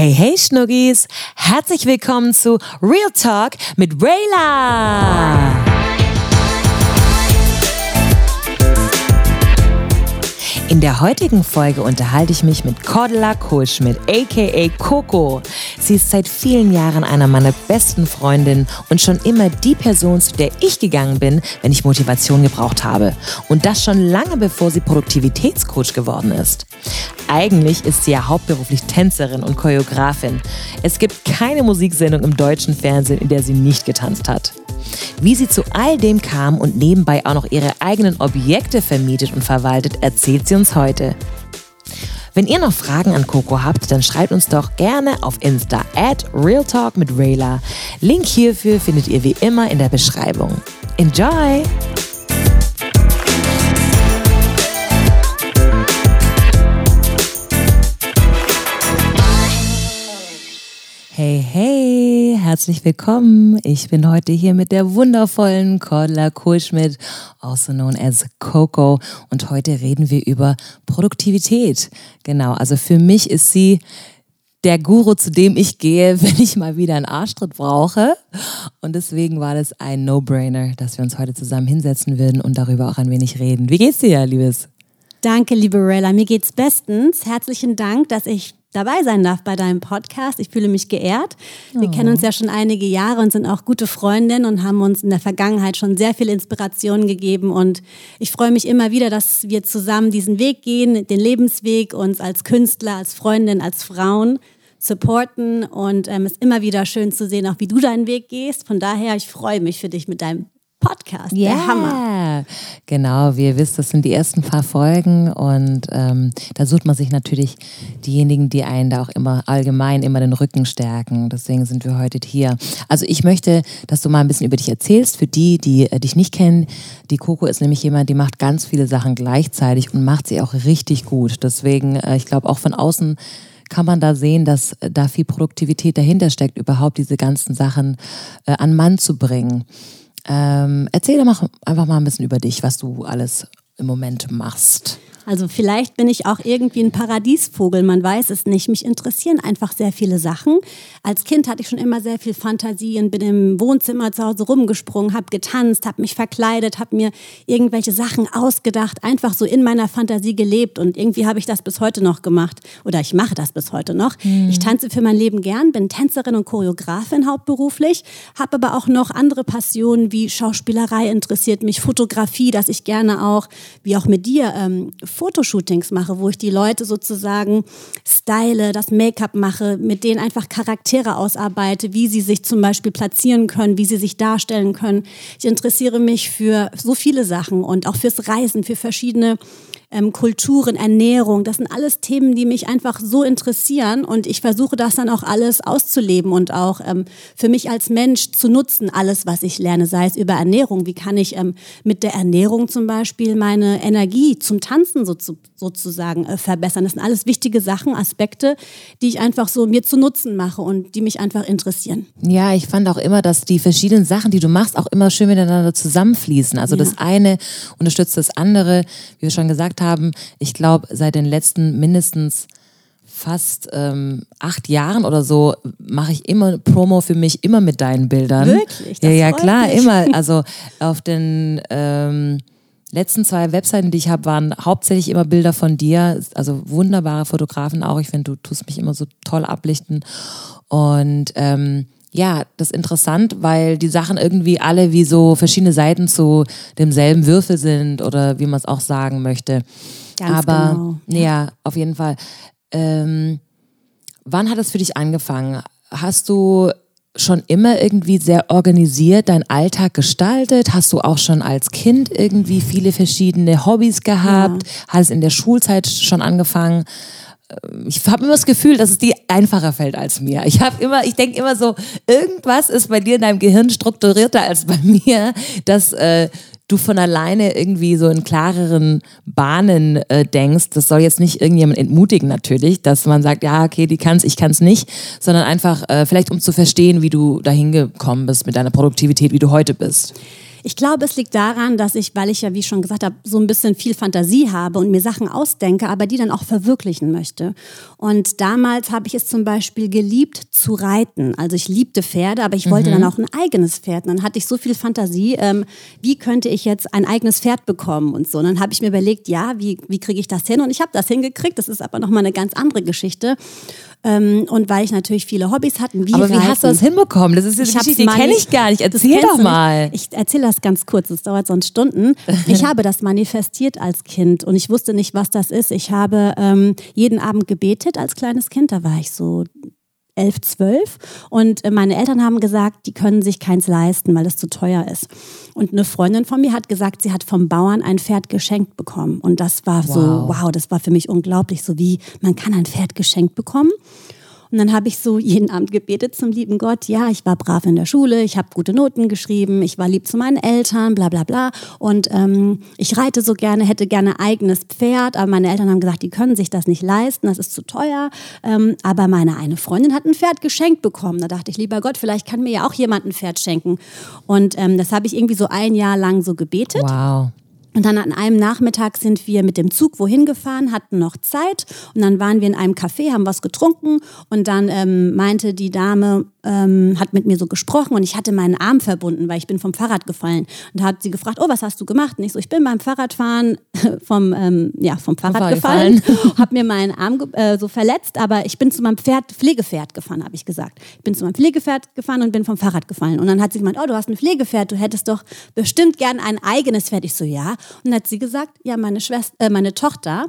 Hey, hey Schnuggis! Herzlich willkommen zu Real Talk mit Rayla! In der heutigen Folge unterhalte ich mich mit Cordula Kohlschmidt, aka Coco. Sie ist seit vielen Jahren einer meiner besten Freundinnen und schon immer die Person, zu der ich gegangen bin, wenn ich Motivation gebraucht habe. Und das schon lange bevor sie Produktivitätscoach geworden ist. Eigentlich ist sie ja hauptberuflich Tänzerin und Choreografin. Es gibt keine Musiksendung im deutschen Fernsehen, in der sie nicht getanzt hat. Wie sie zu all dem kam und nebenbei auch noch ihre eigenen Objekte vermietet und verwaltet, erzählt sie uns heute. Wenn ihr noch Fragen an Coco habt, dann schreibt uns doch gerne auf Insta at Realtalk mit Rayla. Link hierfür findet ihr wie immer in der Beschreibung. Enjoy! Hey, hey, herzlich willkommen. Ich bin heute hier mit der wundervollen Cordula Kohlschmidt, also known as Coco. Und heute reden wir über Produktivität. Genau, also für mich ist sie der Guru, zu dem ich gehe, wenn ich mal wieder einen Arschtritt brauche. Und deswegen war das ein No-Brainer, dass wir uns heute zusammen hinsetzen würden und darüber auch ein wenig reden. Wie geht's dir, Liebes? Danke, liebe Rella. Mir geht's bestens. Herzlichen Dank, dass ich dabei sein darf bei deinem Podcast. Ich fühle mich geehrt. Wir oh. kennen uns ja schon einige Jahre und sind auch gute Freundinnen und haben uns in der Vergangenheit schon sehr viel Inspiration gegeben. Und ich freue mich immer wieder, dass wir zusammen diesen Weg gehen, den Lebensweg, uns als Künstler, als Freundin, als Frauen supporten. Und ähm, es ist immer wieder schön zu sehen, auch wie du deinen Weg gehst. Von daher, ich freue mich für dich mit deinem Podcast. Ja, yeah. Hammer. Genau, wie ihr wisst, das sind die ersten paar Folgen und ähm, da sucht man sich natürlich diejenigen, die einen da auch immer allgemein immer den Rücken stärken. Deswegen sind wir heute hier. Also ich möchte, dass du mal ein bisschen über dich erzählst. Für die, die äh, dich nicht kennen, die Coco ist nämlich jemand, die macht ganz viele Sachen gleichzeitig und macht sie auch richtig gut. Deswegen, äh, ich glaube, auch von außen kann man da sehen, dass äh, da viel Produktivität dahinter steckt, überhaupt diese ganzen Sachen äh, an Mann zu bringen. Ähm, erzähl doch einfach mal ein bisschen über dich, was du alles im Moment machst. Also vielleicht bin ich auch irgendwie ein Paradiesvogel, man weiß es nicht. Mich interessieren einfach sehr viele Sachen. Als Kind hatte ich schon immer sehr viel Fantasie und bin im Wohnzimmer zu Hause rumgesprungen, habe getanzt, habe mich verkleidet, habe mir irgendwelche Sachen ausgedacht, einfach so in meiner Fantasie gelebt und irgendwie habe ich das bis heute noch gemacht oder ich mache das bis heute noch. Mhm. Ich tanze für mein Leben gern, bin Tänzerin und Choreografin hauptberuflich, habe aber auch noch andere Passionen wie Schauspielerei interessiert mich, Fotografie, dass ich gerne auch, wie auch mit dir, ähm, Fotoshootings mache, wo ich die Leute sozusagen style, das Make-up mache, mit denen einfach Charaktere ausarbeite, wie sie sich zum Beispiel platzieren können, wie sie sich darstellen können. Ich interessiere mich für so viele Sachen und auch fürs Reisen, für verschiedene ähm, Kulturen, Ernährung. Das sind alles Themen, die mich einfach so interessieren und ich versuche das dann auch alles auszuleben und auch ähm, für mich als Mensch zu nutzen, alles, was ich lerne, sei es über Ernährung. Wie kann ich ähm, mit der Ernährung zum Beispiel meine Energie zum Tanzen so zu, sozusagen äh, verbessern? Das sind alles wichtige Sachen, Aspekte, die ich einfach so mir zu Nutzen mache und die mich einfach interessieren. Ja, ich fand auch immer, dass die verschiedenen Sachen, die du machst, auch immer schön miteinander zusammenfließen. Also ja. das eine unterstützt das andere, wie wir schon gesagt haben, ich glaube, seit den letzten mindestens fast ähm, acht Jahren oder so mache ich immer Promo für mich, immer mit deinen Bildern. Wirklich? Das ja, ja, klar, mich. immer. Also auf den ähm, letzten zwei Webseiten, die ich habe, waren hauptsächlich immer Bilder von dir. Also wunderbare Fotografen auch. Ich finde, du tust mich immer so toll ablichten. Und ähm, ja, das ist interessant, weil die Sachen irgendwie alle wie so verschiedene Seiten zu demselben Würfel sind oder wie man es auch sagen möchte. Ganz Aber genau. ja, auf jeden Fall. Ähm, wann hat es für dich angefangen? Hast du schon immer irgendwie sehr organisiert deinen Alltag gestaltet? Hast du auch schon als Kind irgendwie viele verschiedene Hobbys gehabt? Ja. Hat es in der Schulzeit schon angefangen? Ich habe immer das Gefühl, dass es dir einfacher fällt als mir. Ich habe immer, ich denke immer so, irgendwas ist bei dir in deinem Gehirn strukturierter als bei mir, dass äh, du von alleine irgendwie so in klareren Bahnen äh, denkst. Das soll jetzt nicht irgendjemand entmutigen natürlich, dass man sagt, ja, okay, die kann's, ich kann's nicht, sondern einfach äh, vielleicht um zu verstehen, wie du dahin gekommen bist mit deiner Produktivität, wie du heute bist. Ich glaube, es liegt daran, dass ich, weil ich ja, wie schon gesagt habe, so ein bisschen viel Fantasie habe und mir Sachen ausdenke, aber die dann auch verwirklichen möchte. Und damals habe ich es zum Beispiel geliebt zu reiten. Also ich liebte Pferde, aber ich wollte mhm. dann auch ein eigenes Pferd. Und dann hatte ich so viel Fantasie, ähm, wie könnte ich jetzt ein eigenes Pferd bekommen und so. Und dann habe ich mir überlegt, ja, wie, wie kriege ich das hin? Und ich habe das hingekriegt. Das ist aber nochmal eine ganz andere Geschichte. Ähm, und weil ich natürlich viele Hobbys hatte. Wie Aber wie hast du das hinbekommen? Das ist eine Geschichte, die kenne ich gar nicht. Erzähl doch mal. Ich erzähle das ganz kurz, das dauert sonst Stunden. Ich habe das manifestiert als Kind und ich wusste nicht, was das ist. Ich habe ähm, jeden Abend gebetet als kleines Kind. Da war ich so elf, zwölf. Und äh, meine Eltern haben gesagt, die können sich keins leisten, weil es zu teuer ist. Und eine Freundin von mir hat gesagt, sie hat vom Bauern ein Pferd geschenkt bekommen. Und das war wow. so, wow, das war für mich unglaublich, so wie man kann ein Pferd geschenkt bekommen. Und dann habe ich so jeden Abend gebetet zum lieben Gott. Ja, ich war brav in der Schule, ich habe gute Noten geschrieben, ich war lieb zu meinen Eltern, bla bla bla. Und ähm, ich reite so gerne, hätte gerne eigenes Pferd, aber meine Eltern haben gesagt, die können sich das nicht leisten, das ist zu teuer. Ähm, aber meine eine Freundin hat ein Pferd geschenkt bekommen. Da dachte ich, lieber Gott, vielleicht kann mir ja auch jemand ein Pferd schenken. Und ähm, das habe ich irgendwie so ein Jahr lang so gebetet. Wow. Und dann an einem Nachmittag sind wir mit dem Zug wohin gefahren, hatten noch Zeit. Und dann waren wir in einem Café, haben was getrunken. Und dann ähm, meinte die Dame, ähm, hat mit mir so gesprochen und ich hatte meinen Arm verbunden, weil ich bin vom Fahrrad gefallen. Und da hat sie gefragt, oh, was hast du gemacht? Und ich so, ich bin beim Fahrradfahren vom, ähm, ja, vom Fahrrad gefallen, habe mir meinen Arm äh, so verletzt, aber ich bin zu meinem Pferd, Pflegepferd gefahren, habe ich gesagt. Ich bin zu meinem Pflegepferd gefahren und bin vom Fahrrad gefallen. Und dann hat sie gemeint, oh, du hast ein Pflegepferd, du hättest doch bestimmt gern ein eigenes Pferd. Ich so, ja. Und dann hat sie gesagt, ja, meine Schwester, äh, meine Tochter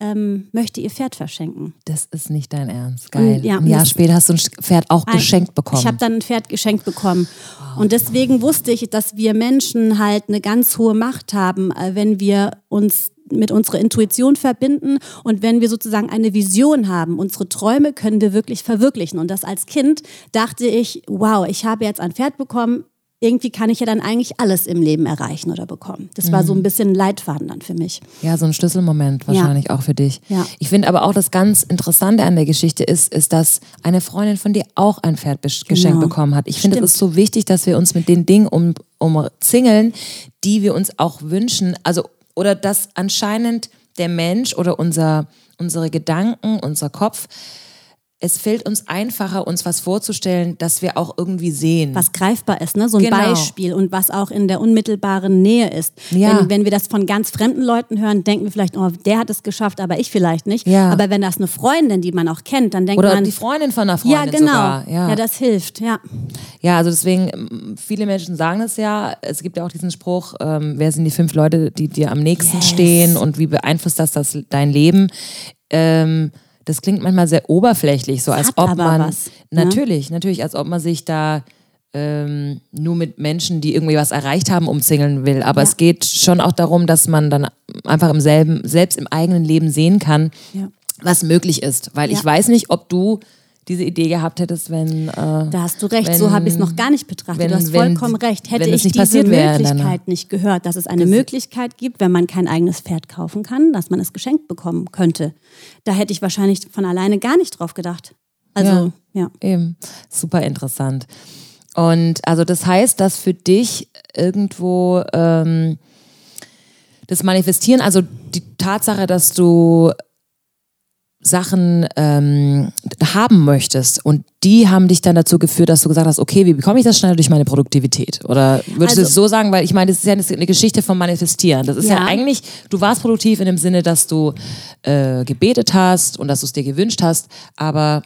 ähm, möchte ihr Pferd verschenken. Das ist nicht dein Ernst. Geil. Ja, ein Jahr später hast du ein Pferd auch ein, geschenkt bekommen. Ich habe dann ein Pferd geschenkt bekommen. Wow. Und deswegen wusste ich, dass wir Menschen halt eine ganz hohe Macht haben, äh, wenn wir uns mit unserer Intuition verbinden und wenn wir sozusagen eine Vision haben, unsere Träume können wir wirklich verwirklichen. Und das als Kind dachte ich, wow, ich habe jetzt ein Pferd bekommen, irgendwie kann ich ja dann eigentlich alles im Leben erreichen oder bekommen. Das war so ein mhm. bisschen ein Leitfaden dann für mich. Ja, so ein Schlüsselmoment wahrscheinlich ja. auch für dich. Ja. Ich finde aber auch das ganz Interessante an der Geschichte ist, ist, dass eine Freundin von dir auch ein Pferd genau. geschenkt bekommen hat. Ich finde, es ist so wichtig, dass wir uns mit den Dingen um, umzingeln, die wir uns auch wünschen. Also, oder dass anscheinend der Mensch oder unser, unsere Gedanken, unser Kopf es fällt uns einfacher, uns was vorzustellen, dass wir auch irgendwie sehen. Was greifbar ist, ne? so ein genau. Beispiel und was auch in der unmittelbaren Nähe ist. Ja. Wenn, wenn wir das von ganz fremden Leuten hören, denken wir vielleicht, oh, der hat es geschafft, aber ich vielleicht nicht. Ja. Aber wenn das eine Freundin, die man auch kennt, dann denkt Oder man... die Freundin von einer Freundin Ja, genau. Sogar. Ja. ja, das hilft, ja. Ja, also deswegen, viele Menschen sagen es ja, es gibt ja auch diesen Spruch, ähm, wer sind die fünf Leute, die dir am nächsten yes. stehen und wie beeinflusst das, das dein Leben? Ähm, das klingt manchmal sehr oberflächlich, so als Hat ob man was, ne? natürlich, natürlich, als ob man sich da ähm, nur mit Menschen, die irgendwie was erreicht haben, umzingeln will. Aber ja. es geht schon auch darum, dass man dann einfach im selben, selbst im eigenen Leben sehen kann, ja. was möglich ist. Weil ja. ich weiß nicht, ob du diese Idee gehabt hättest, wenn. Äh, da hast du recht, wenn, so habe ich es noch gar nicht betrachtet. Wenn, du hast vollkommen wenn, recht. Hätte ich diese Möglichkeit nicht gehört, dass es eine das Möglichkeit gibt, wenn man kein eigenes Pferd kaufen kann, dass man es geschenkt bekommen könnte. Da hätte ich wahrscheinlich von alleine gar nicht drauf gedacht. Also, ja. ja. Eben. Super interessant. Und also das heißt, dass für dich irgendwo ähm, das Manifestieren, also die Tatsache, dass du Sachen ähm, haben möchtest und die haben dich dann dazu geführt, dass du gesagt hast, okay, wie bekomme ich das schnell durch meine Produktivität? Oder würdest also, du es so sagen, weil ich meine, das ist ja eine Geschichte vom Manifestieren. Das ist ja. ja eigentlich, du warst produktiv in dem Sinne, dass du äh, gebetet hast und dass du es dir gewünscht hast, aber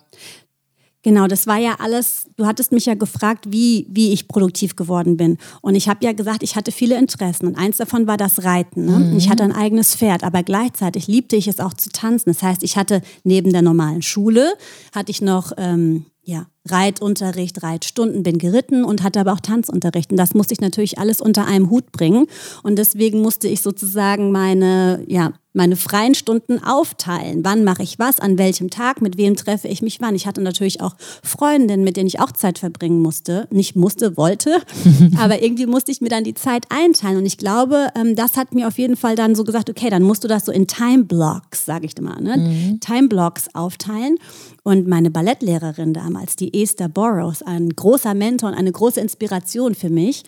Genau, das war ja alles, du hattest mich ja gefragt, wie, wie ich produktiv geworden bin. Und ich habe ja gesagt, ich hatte viele Interessen. Und eins davon war das Reiten. Ne? Mhm. Ich hatte ein eigenes Pferd, aber gleichzeitig liebte ich es auch zu tanzen. Das heißt, ich hatte neben der normalen Schule, hatte ich noch ähm, ja, Reitunterricht, Reitstunden, bin geritten und hatte aber auch Tanzunterricht. Und das musste ich natürlich alles unter einem Hut bringen. Und deswegen musste ich sozusagen meine, ja, meine freien Stunden aufteilen. Wann mache ich was, an welchem Tag, mit wem treffe ich mich wann. Ich hatte natürlich auch Freundinnen, mit denen ich auch Zeit verbringen musste. Nicht musste, wollte, aber irgendwie musste ich mir dann die Zeit einteilen. Und ich glaube, ähm, das hat mir auf jeden Fall dann so gesagt, okay, dann musst du das so in Time Blocks, sage ich mal, ne? Mhm. Time Blocks aufteilen. Und meine Ballettlehrerin damals, die Esther Burrows, ein großer Mentor und eine große Inspiration für mich,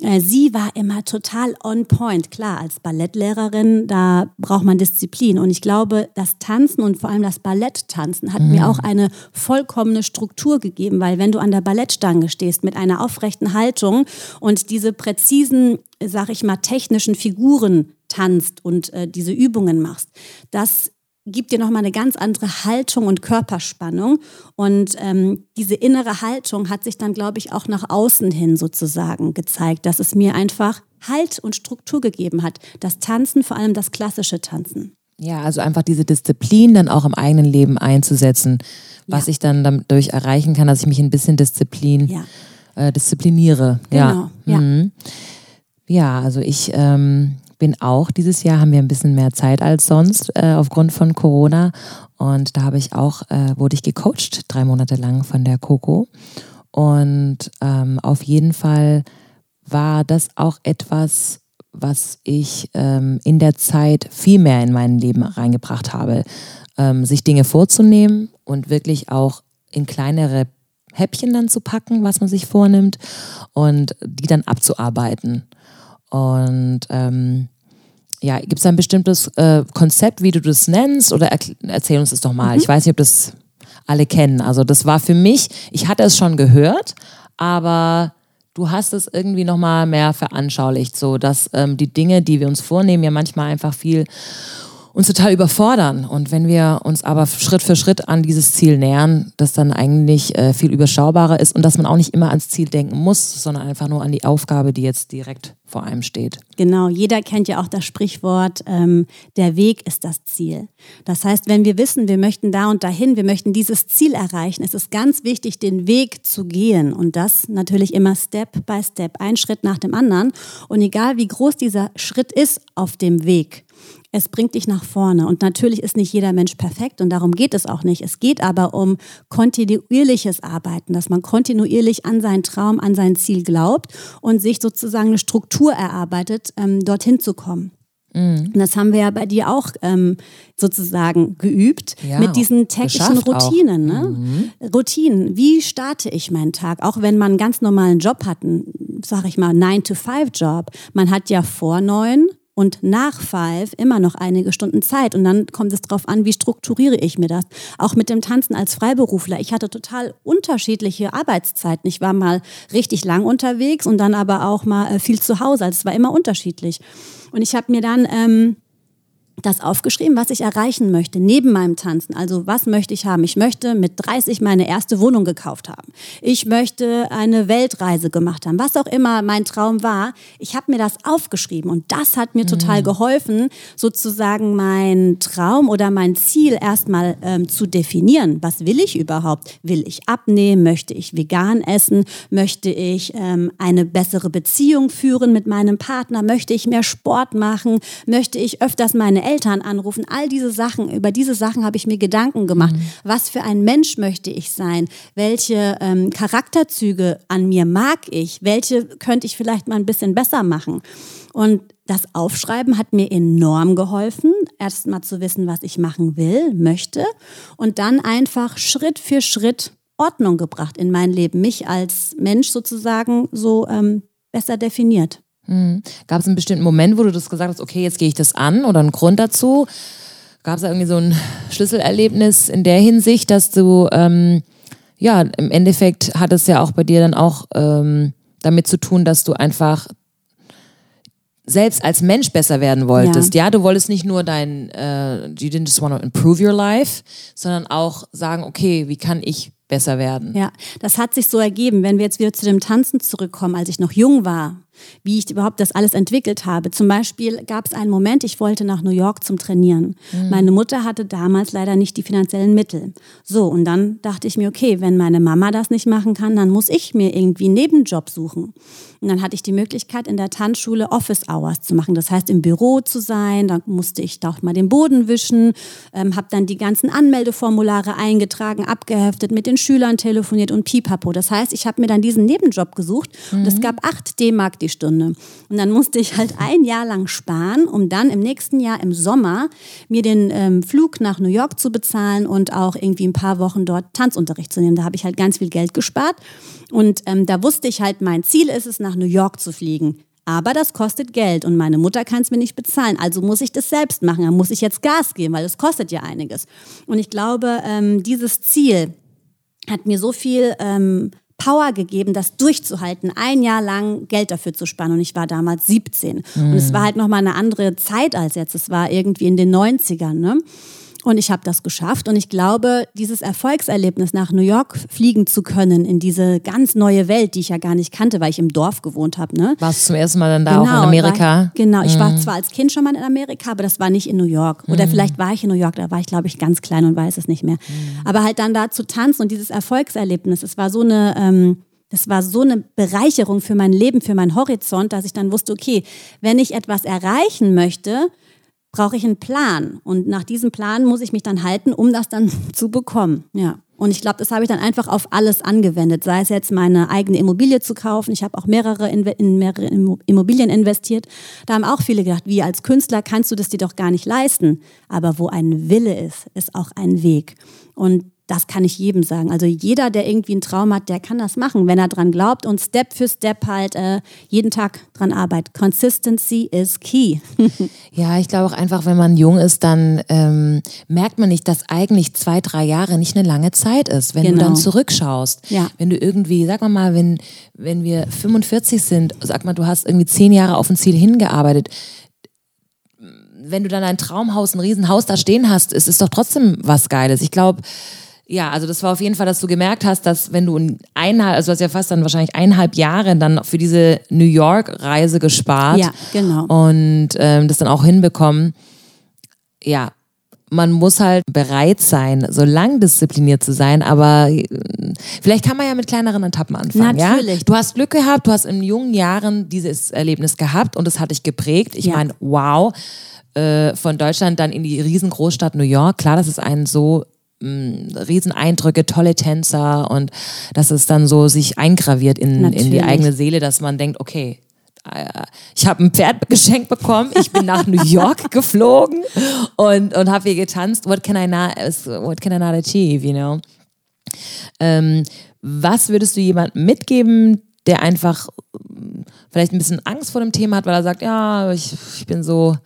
Sie war immer total on point. Klar, als Ballettlehrerin, da braucht man Disziplin. Und ich glaube, das Tanzen und vor allem das Balletttanzen hat mhm. mir auch eine vollkommene Struktur gegeben, weil wenn du an der Ballettstange stehst mit einer aufrechten Haltung und diese präzisen, sag ich mal, technischen Figuren tanzt und äh, diese Übungen machst, das gibt dir nochmal eine ganz andere Haltung und Körperspannung. Und ähm, diese innere Haltung hat sich dann, glaube ich, auch nach außen hin sozusagen gezeigt, dass es mir einfach Halt und Struktur gegeben hat. Das Tanzen, vor allem das klassische Tanzen. Ja, also einfach diese Disziplin dann auch im eigenen Leben einzusetzen, was ja. ich dann dadurch erreichen kann, dass ich mich ein bisschen Disziplin, ja. äh, diszipliniere. Genau. Ja. Mhm. ja, also ich ähm, bin auch dieses Jahr, haben wir ein bisschen mehr Zeit als sonst äh, aufgrund von Corona. Und da habe ich auch, äh, wurde ich gecoacht, drei Monate lang von der Coco. Und ähm, auf jeden Fall war das auch etwas, was ich ähm, in der Zeit viel mehr in mein Leben reingebracht habe. Ähm, sich Dinge vorzunehmen und wirklich auch in kleinere Häppchen dann zu packen, was man sich vornimmt und die dann abzuarbeiten. Und ähm, ja, gibt es ein bestimmtes äh, Konzept, wie du das nennst? Oder erzähl uns das doch mal. Mhm. Ich weiß nicht, ob das alle kennen. Also das war für mich, ich hatte es schon gehört, aber du hast es irgendwie nochmal mehr veranschaulicht, so dass ähm, die Dinge, die wir uns vornehmen, ja manchmal einfach viel uns total überfordern. Und wenn wir uns aber Schritt für Schritt an dieses Ziel nähern, das dann eigentlich äh, viel überschaubarer ist und dass man auch nicht immer ans Ziel denken muss, sondern einfach nur an die Aufgabe, die jetzt direkt vor einem steht. Genau, jeder kennt ja auch das Sprichwort, ähm, der Weg ist das Ziel. Das heißt, wenn wir wissen, wir möchten da und dahin, wir möchten dieses Ziel erreichen, ist es ganz wichtig, den Weg zu gehen und das natürlich immer Step by Step, ein Schritt nach dem anderen. Und egal wie groß dieser Schritt ist auf dem Weg, es bringt dich nach vorne. Und natürlich ist nicht jeder Mensch perfekt und darum geht es auch nicht. Es geht aber um kontinuierliches Arbeiten, dass man kontinuierlich an seinen Traum, an sein Ziel glaubt und sich sozusagen eine Struktur erarbeitet, ähm, dorthin zu kommen. Mhm. Und das haben wir ja bei dir auch ähm, sozusagen geübt ja, mit diesen täglichen Routinen. Ne? Mhm. Routinen. Wie starte ich meinen Tag? Auch wenn man einen ganz normalen Job hat, sag ich mal, 9-to-5-Job. Man hat ja vor neun und nach Five immer noch einige Stunden Zeit. Und dann kommt es darauf an, wie strukturiere ich mir das. Auch mit dem Tanzen als Freiberufler. Ich hatte total unterschiedliche Arbeitszeiten. Ich war mal richtig lang unterwegs und dann aber auch mal äh, viel zu Hause. Also es war immer unterschiedlich. Und ich habe mir dann ähm, das aufgeschrieben, was ich erreichen möchte, neben meinem Tanzen. Also was möchte ich haben? Ich möchte mit 30 meine erste Wohnung gekauft haben. Ich möchte eine Weltreise gemacht haben. Was auch immer mein Traum war. Ich habe mir das aufgeschrieben und das hat mir mhm. total geholfen, sozusagen mein Traum oder mein Ziel erstmal ähm, zu definieren. Was will ich überhaupt? Will ich abnehmen? Möchte ich vegan essen? Möchte ich ähm, eine bessere Beziehung führen mit meinem Partner? Möchte ich mehr Sport machen? Möchte ich öfters meine Eltern anrufen. All diese Sachen, über diese Sachen habe ich mir Gedanken gemacht. Mhm. Was für ein Mensch möchte ich sein? Welche ähm, Charakterzüge an mir mag ich? Welche könnte ich vielleicht mal ein bisschen besser machen? Und das Aufschreiben hat mir enorm geholfen, erst mal zu wissen, was ich machen will, möchte und dann einfach Schritt für Schritt Ordnung gebracht in mein Leben, mich als Mensch sozusagen so ähm, besser definiert. Mhm. Gab es einen bestimmten Moment, wo du das gesagt hast, okay, jetzt gehe ich das an oder einen Grund dazu? Gab es da irgendwie so ein Schlüsselerlebnis in der Hinsicht, dass du, ähm, ja, im Endeffekt hat es ja auch bei dir dann auch ähm, damit zu tun, dass du einfach selbst als Mensch besser werden wolltest. Ja, ja du wolltest nicht nur dein, uh, you didn't just want to improve your life, sondern auch sagen, okay, wie kann ich besser werden? Ja, das hat sich so ergeben. Wenn wir jetzt wieder zu dem Tanzen zurückkommen, als ich noch jung war, wie ich überhaupt das alles entwickelt habe. Zum Beispiel gab es einen Moment, ich wollte nach New York zum Trainieren. Mhm. Meine Mutter hatte damals leider nicht die finanziellen Mittel. So, und dann dachte ich mir, okay, wenn meine Mama das nicht machen kann, dann muss ich mir irgendwie einen Nebenjob suchen. Und dann hatte ich die Möglichkeit, in der Tanzschule Office Hours zu machen. Das heißt, im Büro zu sein. Dann musste ich da auch mal den Boden wischen, ähm, habe dann die ganzen Anmeldeformulare eingetragen, abgeheftet, mit den Schülern telefoniert und pipapo. Das heißt, ich habe mir dann diesen Nebenjob gesucht mhm. und es gab 8 D-Mark die Stunde. Und dann musste ich halt ein Jahr lang sparen, um dann im nächsten Jahr im Sommer mir den ähm, Flug nach New York zu bezahlen und auch irgendwie ein paar Wochen dort Tanzunterricht zu nehmen. Da habe ich halt ganz viel Geld gespart. Und ähm, da wusste ich halt, mein Ziel ist es, nach New York zu fliegen. Aber das kostet Geld und meine Mutter kann es mir nicht bezahlen. Also muss ich das selbst machen. Da muss ich jetzt Gas geben, weil es kostet ja einiges. Und ich glaube, ähm, dieses Ziel hat mir so viel ähm, Power gegeben, das durchzuhalten, ein Jahr lang Geld dafür zu sparen. Und ich war damals 17. Mhm. Und es war halt nochmal eine andere Zeit als jetzt. Es war irgendwie in den 90ern. Ne? Und ich habe das geschafft. Und ich glaube, dieses Erfolgserlebnis nach New York fliegen zu können, in diese ganz neue Welt, die ich ja gar nicht kannte, weil ich im Dorf gewohnt habe. Ne? Warst du zum ersten Mal dann da genau, auch in Amerika? War, genau, ich mhm. war zwar als Kind schon mal in Amerika, aber das war nicht in New York. Oder mhm. vielleicht war ich in New York, da war ich, glaube ich, ganz klein und weiß es nicht mehr. Mhm. Aber halt dann da zu tanzen und dieses Erfolgserlebnis, es war so eine... Ähm, das war so eine Bereicherung für mein Leben, für meinen Horizont, dass ich dann wusste, okay, wenn ich etwas erreichen möchte, brauche ich einen Plan. Und nach diesem Plan muss ich mich dann halten, um das dann zu bekommen. Ja. Und ich glaube, das habe ich dann einfach auf alles angewendet. Sei es jetzt meine eigene Immobilie zu kaufen. Ich habe auch mehrere in mehrere Immobilien investiert. Da haben auch viele gedacht, wie als Künstler kannst du das dir doch gar nicht leisten. Aber wo ein Wille ist, ist auch ein Weg. Und das kann ich jedem sagen. Also jeder, der irgendwie einen Traum hat, der kann das machen, wenn er dran glaubt und Step für Step halt äh, jeden Tag dran arbeitet. Consistency is key. ja, ich glaube auch einfach, wenn man jung ist, dann ähm, merkt man nicht, dass eigentlich zwei, drei Jahre nicht eine lange Zeit ist. Wenn genau. du dann genau. zurückschaust, ja. wenn du irgendwie, sag mal mal, wenn, wenn wir 45 sind, sag mal, du hast irgendwie zehn Jahre auf ein Ziel hingearbeitet, wenn du dann ein Traumhaus, ein Riesenhaus da stehen hast, ist es doch trotzdem was Geiles. Ich glaube, ja, also das war auf jeden Fall, dass du gemerkt hast, dass wenn du eineinhalb, also du hast ja fast dann wahrscheinlich eineinhalb Jahre dann für diese New York-Reise gespart. Ja, genau. Und ähm, das dann auch hinbekommen. Ja, man muss halt bereit sein, so lang diszipliniert zu sein, aber äh, vielleicht kann man ja mit kleineren Etappen anfangen. Natürlich. Ja? Du hast Glück gehabt, du hast in jungen Jahren dieses Erlebnis gehabt und das hat dich geprägt. Ich ja. meine, wow, äh, von Deutschland dann in die riesengroßstadt New York. Klar, das ist ein so Rieseneindrücke, tolle Tänzer und dass es dann so sich eingraviert in, in die eigene Seele, dass man denkt, okay, äh, ich habe ein Pferd geschenkt bekommen, ich bin nach New York geflogen und, und habe hier getanzt. What can I not, what can I not achieve, you know? Ähm, was würdest du jemandem mitgeben, der einfach vielleicht ein bisschen Angst vor dem Thema hat, weil er sagt, ja, ich, ich bin so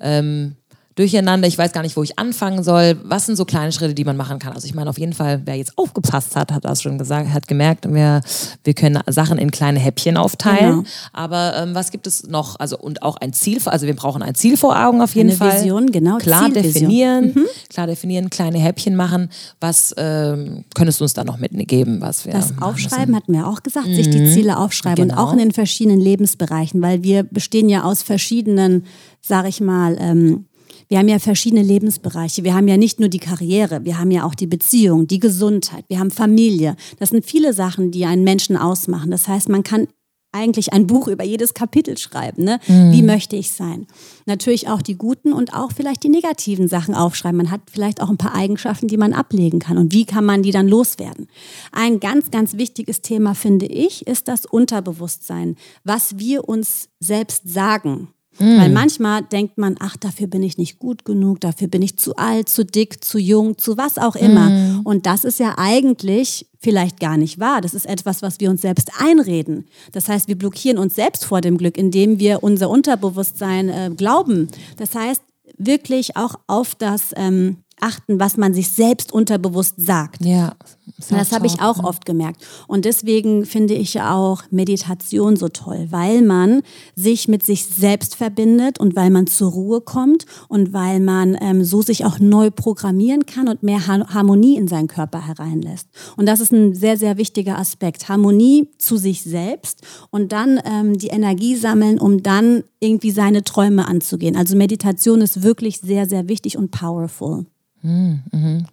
ähm, durcheinander, ich weiß gar nicht, wo ich anfangen soll. Was sind so kleine Schritte, die man machen kann? Also ich meine, auf jeden Fall, wer jetzt aufgepasst hat, hat das schon gesagt, hat gemerkt, wir, wir können Sachen in kleine Häppchen aufteilen. Genau. Aber ähm, was gibt es noch? Also und auch ein Ziel, also wir brauchen ein Ziel vor Augen auf jeden Eine Fall. Vision, genau. Klar Zielvision. definieren, mhm. klar definieren, kleine Häppchen machen. Was ähm, könntest du uns da noch mitgeben, was wir Das Aufschreiben hatten wir auch gesagt, mhm. sich die mhm. Ziele aufschreiben genau. und auch in den verschiedenen Lebensbereichen, weil wir bestehen ja aus verschiedenen, sag ich mal, ähm, wir haben ja verschiedene Lebensbereiche. Wir haben ja nicht nur die Karriere, wir haben ja auch die Beziehung, die Gesundheit, wir haben Familie. Das sind viele Sachen, die einen Menschen ausmachen. Das heißt, man kann eigentlich ein Buch über jedes Kapitel schreiben. Ne? Mhm. Wie möchte ich sein? Natürlich auch die guten und auch vielleicht die negativen Sachen aufschreiben. Man hat vielleicht auch ein paar Eigenschaften, die man ablegen kann. Und wie kann man die dann loswerden? Ein ganz, ganz wichtiges Thema, finde ich, ist das Unterbewusstsein. Was wir uns selbst sagen. Mhm. Weil manchmal denkt man, ach, dafür bin ich nicht gut genug, dafür bin ich zu alt, zu dick, zu jung, zu was auch immer. Mhm. Und das ist ja eigentlich vielleicht gar nicht wahr. Das ist etwas, was wir uns selbst einreden. Das heißt, wir blockieren uns selbst vor dem Glück, indem wir unser Unterbewusstsein äh, glauben. Das heißt, wirklich auch auf das ähm, achten, was man sich selbst unterbewusst sagt. Ja. Das habe ich auch oft gemerkt. Und deswegen finde ich auch Meditation so toll, weil man sich mit sich selbst verbindet und weil man zur Ruhe kommt und weil man ähm, so sich auch neu programmieren kann und mehr Harmonie in seinen Körper hereinlässt. Und das ist ein sehr, sehr wichtiger Aspekt. Harmonie zu sich selbst und dann ähm, die Energie sammeln, um dann irgendwie seine Träume anzugehen. Also Meditation ist wirklich sehr, sehr wichtig und powerful. Mhm.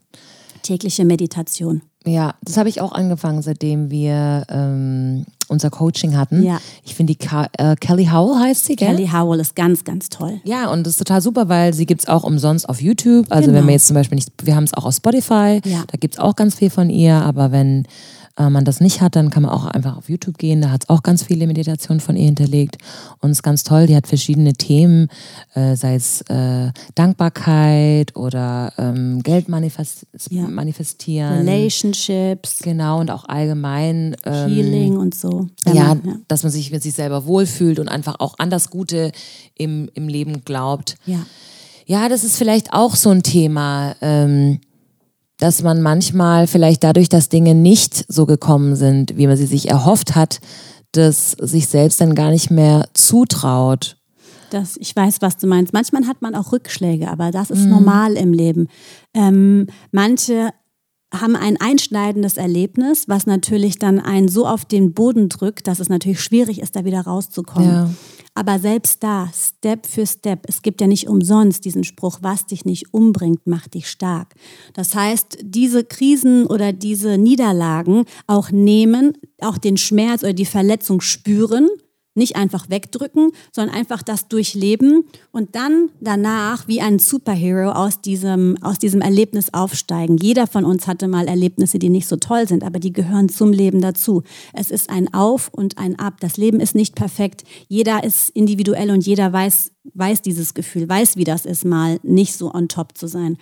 Tägliche Meditation. Ja, das habe ich auch angefangen, seitdem wir ähm, unser Coaching hatten. Ja. Ich finde die Ka äh, Kelly Howell heißt sie, gell? Kelly Howell ist ganz, ganz toll. Ja, und das ist total super, weil sie gibt es auch umsonst auf YouTube. Also Genau. wenn wir jetzt zum Beispiel nicht, wir haben es auch auf Spotify, Ja. da gibt es auch ganz viel von ihr, aber wenn äh, man das nicht hat, dann kann man auch einfach auf YouTube gehen. Da hat es auch ganz viele Meditationen von ihr hinterlegt. Und es ist ganz toll, die hat verschiedene Themen, äh, sei es äh, Dankbarkeit oder ähm, Geld manifest Ja. manifestieren. Relationships, Genau, und auch allgemein. Ähm, Healing und so. Ja, man- dass man sich mit sich selber wohlfühlt und einfach auch an das Gute im, im Leben glaubt. ja. Ja, das ist vielleicht auch so ein Thema, ähm, dass man manchmal vielleicht dadurch, dass Dinge nicht so gekommen sind, wie man sie sich erhofft hat, das sich selbst dann gar nicht mehr zutraut. Das, ich weiß, was du meinst. Manchmal hat man auch Rückschläge, aber das Mhm. ist normal im Leben. Ähm, manche haben ein einschneidendes Erlebnis, was natürlich dann einen so auf den Boden drückt, dass es natürlich schwierig ist, da wieder rauszukommen. Ja. Aber selbst da, Step für Step, es gibt ja nicht umsonst diesen Spruch, was dich nicht umbringt, macht dich stark. Das heißt, diese Krisen oder diese Niederlagen auch nehmen, auch den Schmerz oder die Verletzung spüren, nicht einfach wegdrücken, sondern einfach das durchleben und dann danach wie ein Superhero aus diesem, aus diesem Erlebnis aufsteigen. Jeder von uns hatte mal Erlebnisse, die nicht so toll sind, aber die gehören zum Leben dazu. Es ist ein Auf und ein Ab. Das Leben ist nicht perfekt. Jeder ist individuell und jeder weiß, weiß dieses Gefühl, weiß, wie das ist, mal nicht so on top zu sein.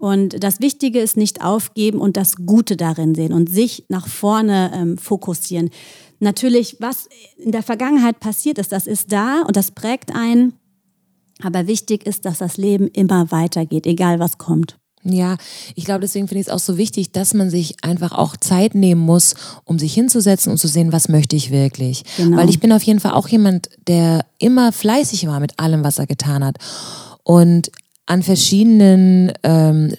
Und das Wichtige ist nicht aufgeben und das Gute darin sehen und sich nach vorne ähm, fokussieren. Natürlich, was in der Vergangenheit passiert ist, das ist da und das prägt einen. Aber wichtig ist, dass das Leben immer weitergeht, egal was kommt. Ja, ich glaube, deswegen finde ich es auch so wichtig, dass man sich einfach auch Zeit nehmen muss, um sich hinzusetzen und zu sehen, was möchte ich wirklich. Genau. Weil ich bin auf jeden Fall auch jemand, der immer fleißig war mit allem, was er getan hat. Und an verschiedenen, ähm,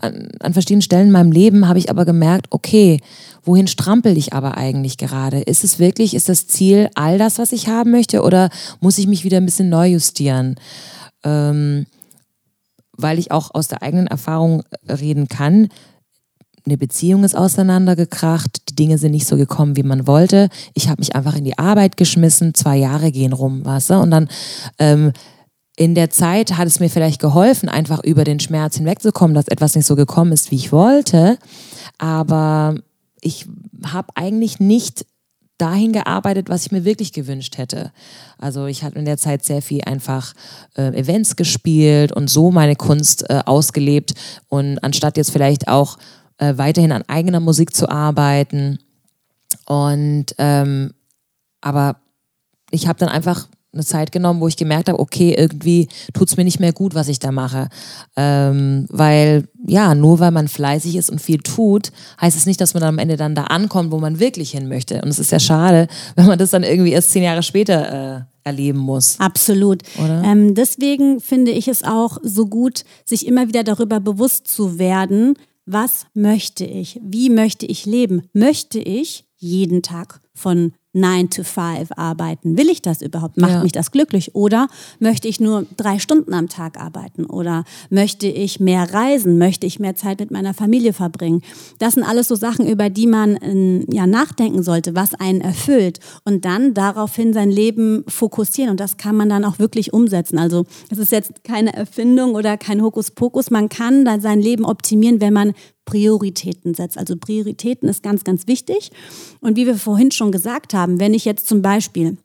an, an verschiedenen Stellen in meinem Leben habe ich aber gemerkt, okay, wohin strampel ich aber eigentlich gerade? Ist es wirklich, ist das Ziel all das, was ich haben möchte, oder muss ich mich wieder ein bisschen neu justieren? Ähm, weil ich auch aus der eigenen Erfahrung reden kann. Eine Beziehung ist auseinandergekracht, die Dinge sind nicht so gekommen, wie man wollte. Ich habe mich einfach in die Arbeit geschmissen, zwei Jahre gehen rum, du? Und dann ähm, in der Zeit hat es mir vielleicht geholfen, einfach über den Schmerz hinwegzukommen, dass etwas nicht so gekommen ist, wie ich wollte. Aber ich habe eigentlich nicht dahin gearbeitet, was ich mir wirklich gewünscht hätte. Also ich hatte in der Zeit sehr viel einfach äh, Events gespielt und so meine Kunst äh, ausgelebt und anstatt jetzt vielleicht auch äh, weiterhin an eigener Musik zu arbeiten. Und ähm, aber ich habe dann einfach eine Zeit genommen, wo ich gemerkt habe, okay, irgendwie tut's mir nicht mehr gut, was ich da mache. Ähm, weil, ja, nur weil man fleißig ist und viel tut, heißt es nicht, dass man dann am Ende dann da ankommt, wo man wirklich hin möchte. Und es ist ja schade, wenn man das dann irgendwie erst zehn Jahre später äh, erleben muss. Absolut. Ähm, deswegen finde ich es auch so gut, sich immer wieder darüber bewusst zu werden, was möchte ich? Wie möchte ich leben? Möchte ich jeden Tag von 9 to 5 arbeiten? Will ich das überhaupt? Macht Ja. mich das glücklich? Oder möchte ich nur drei Stunden am Tag arbeiten? Oder möchte ich mehr reisen? Möchte ich mehr Zeit mit meiner Familie verbringen? Das sind alles so Sachen, über die man ähm, ja nachdenken sollte, was einen erfüllt und dann daraufhin sein Leben fokussieren. Und das kann man dann auch wirklich umsetzen. Also es ist jetzt keine Erfindung oder kein Hokuspokus. Man kann dann sein Leben optimieren, wenn man Prioritäten setzt. Also Prioritäten ist ganz, ganz wichtig. Und wie wir vorhin schon gesagt haben, wenn ich jetzt zum Beispiel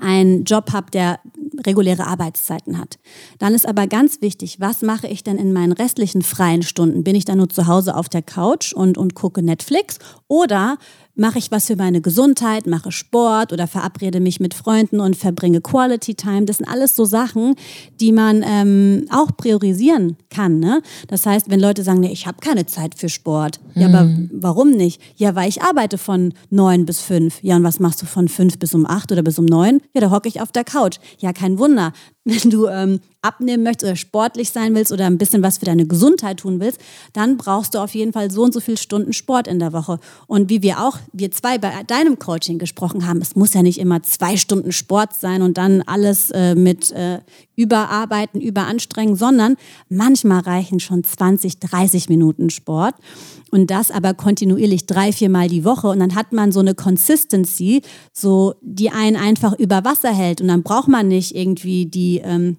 einen Job habe, der reguläre Arbeitszeiten hat. Dann ist aber ganz wichtig, was mache ich denn in meinen restlichen freien Stunden? Bin ich dann nur zu Hause auf der Couch und, und gucke Netflix? Oder mache ich was für meine Gesundheit, mache Sport oder verabrede mich mit Freunden und verbringe Quality Time? Das sind alles so Sachen, die man ähm, auch priorisieren kann. Ne? Das heißt, wenn Leute sagen, nee, ich habe keine Zeit für Sport. Ja, aber warum nicht? Ja, weil ich arbeite von neun bis fünf. Ja, und was machst du von fünf bis um acht oder bis um neun? Ja, da hocke ich auf der Couch. Ja, kein Wunder. Wenn du ähm, abnehmen möchtest oder sportlich sein willst oder ein bisschen was für deine Gesundheit tun willst, dann brauchst du auf jeden Fall so und so viele Stunden Sport in der Woche. Und wie wir auch, wir zwei bei deinem Coaching gesprochen haben, es muss ja nicht immer zwei Stunden Sport sein und dann alles äh, mit äh, Überarbeiten, Überanstrengen, sondern manchmal reichen schon 20, 30 Minuten Sport. Und das aber kontinuierlich drei, viermal die Woche. Und dann hat man so eine Consistency, so die einen einfach über Wasser hält. Und dann braucht man nicht irgendwie die ähm,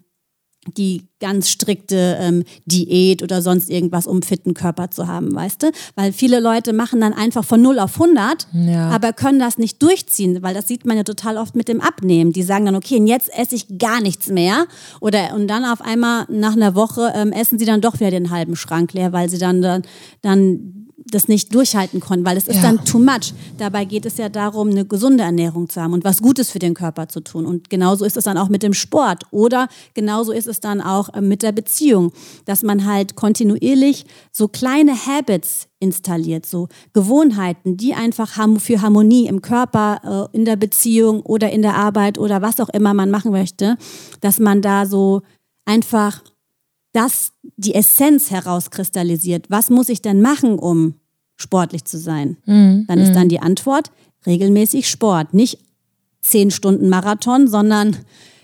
die ganz strikte ähm, Diät oder sonst irgendwas, um fitten Körper zu haben, weißt du? Weil viele Leute machen dann einfach von 0 auf 100, ja. aber können das nicht durchziehen, weil das sieht man ja total oft mit dem Abnehmen. Die sagen dann, okay, und jetzt esse ich gar nichts mehr. Oder, und dann auf einmal nach einer Woche ähm, essen sie dann doch wieder den halben Schrank leer, weil sie dann, dann, dann das nicht durchhalten konnten, weil es ist ja. dann too much. Dabei geht es ja darum, eine gesunde Ernährung zu haben und was Gutes für den Körper zu tun. Und genauso ist es dann auch mit dem Sport oder genauso ist es dann auch äh, mit der Beziehung, dass man halt kontinuierlich so kleine Habits installiert, so Gewohnheiten, die einfach für Harmonie im Körper, äh, in der Beziehung oder in der Arbeit oder was auch immer man machen möchte, dass man da so einfach das die Essenz herauskristallisiert. Was muss ich denn machen, um sportlich zu sein? Mhm. Dann ist dann mhm. die Antwort regelmäßig Sport. Nicht zehn Stunden Marathon, sondern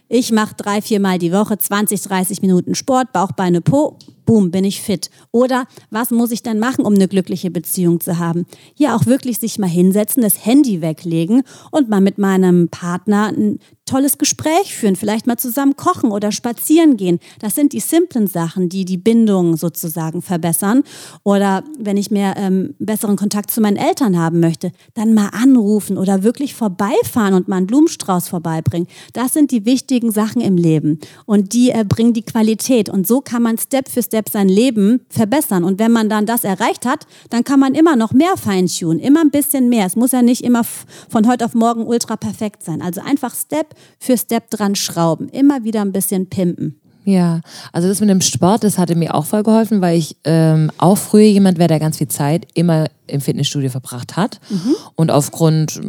ich mache drei, viermal die Woche 20, 30 Minuten Sport, Bauch, Beine, Po boom, bin ich fit. Oder was muss ich denn machen, um eine glückliche Beziehung zu haben? Ja, auch wirklich sich mal hinsetzen, das Handy weglegen und mal mit meinem Partner ein tolles Gespräch führen, vielleicht mal zusammen kochen oder spazieren gehen. Das sind die simplen Sachen, die die Bindung sozusagen verbessern. Oder wenn ich mehr ähm, besseren Kontakt zu meinen Eltern haben möchte, dann mal anrufen oder wirklich vorbeifahren und mal einen Blumenstrauß vorbeibringen. Das sind die wichtigen Sachen im Leben und die äh, bringen die Qualität. Und so kann man Step für Step Step sein Leben verbessern. Und wenn man dann das erreicht hat, dann kann man immer noch mehr feintunen, immer ein bisschen mehr. Es muss ja nicht immer von heute auf morgen ultra perfekt sein. Also einfach Step für Step dran schrauben, immer wieder ein bisschen pimpen. Ja, also das mit dem Sport, das hatte mir auch voll geholfen, weil ich ähm, auch früher jemand wäre, der ganz viel Zeit immer im Fitnessstudio verbracht hat. Mhm. Und aufgrund,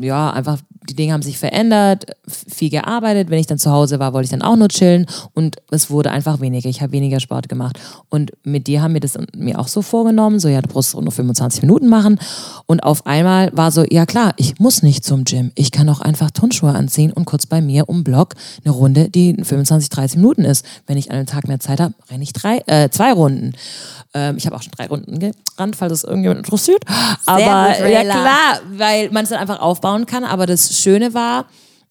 ja, einfach die Dinge haben sich verändert, viel gearbeitet. Wenn ich dann zu Hause war, wollte ich dann auch nur chillen und es wurde einfach weniger. Ich habe weniger Sport gemacht. Und mit dir haben wir das mir auch so vorgenommen, so ja, du brauchst nur 25 Minuten machen. Und auf einmal war so, ja klar, ich muss nicht zum Gym. Ich kann auch einfach Turnschuhe anziehen und kurz bei mir um Block eine Runde, die 25, 30 Minuten ist. Wenn ich an einem Tag mehr Zeit habe, renne ich drei, äh, zwei Runden. Ähm, ich habe auch schon drei Runden gerannt, falls es irgendjemand interessiert. Aber gut, ja klar, weil man es dann einfach aufbauen kann. Aber das Schöne war,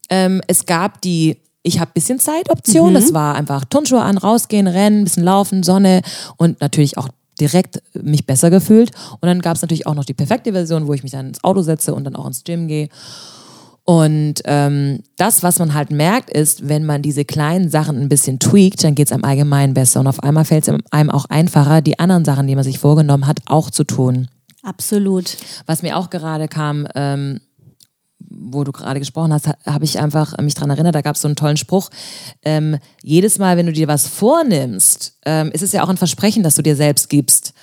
ähm, es gab die ich habe bisschen Zeitoption. Mhm. Das war einfach Turnschuhe an, rausgehen, rennen, bisschen laufen, Sonne und natürlich auch direkt mich besser gefühlt. Und dann gab es natürlich auch noch die perfekte Version, wo ich mich dann ins Auto setze und dann auch ins Gym gehe. Und ähm, das, was man halt merkt, ist, wenn man diese kleinen Sachen ein bisschen tweakt, dann geht es einem allgemein besser. Und auf einmal fällt es einem auch einfacher, die anderen Sachen, die man sich vorgenommen hat, auch zu tun. Absolut. Was mir auch gerade kam, ähm, wo du gerade gesprochen hast, habe ich einfach mich daran erinnert, da gab es so einen tollen Spruch. Ähm, jedes Mal, wenn du dir was vornimmst, ähm, ist es ja auch ein Versprechen, das du dir selbst gibst.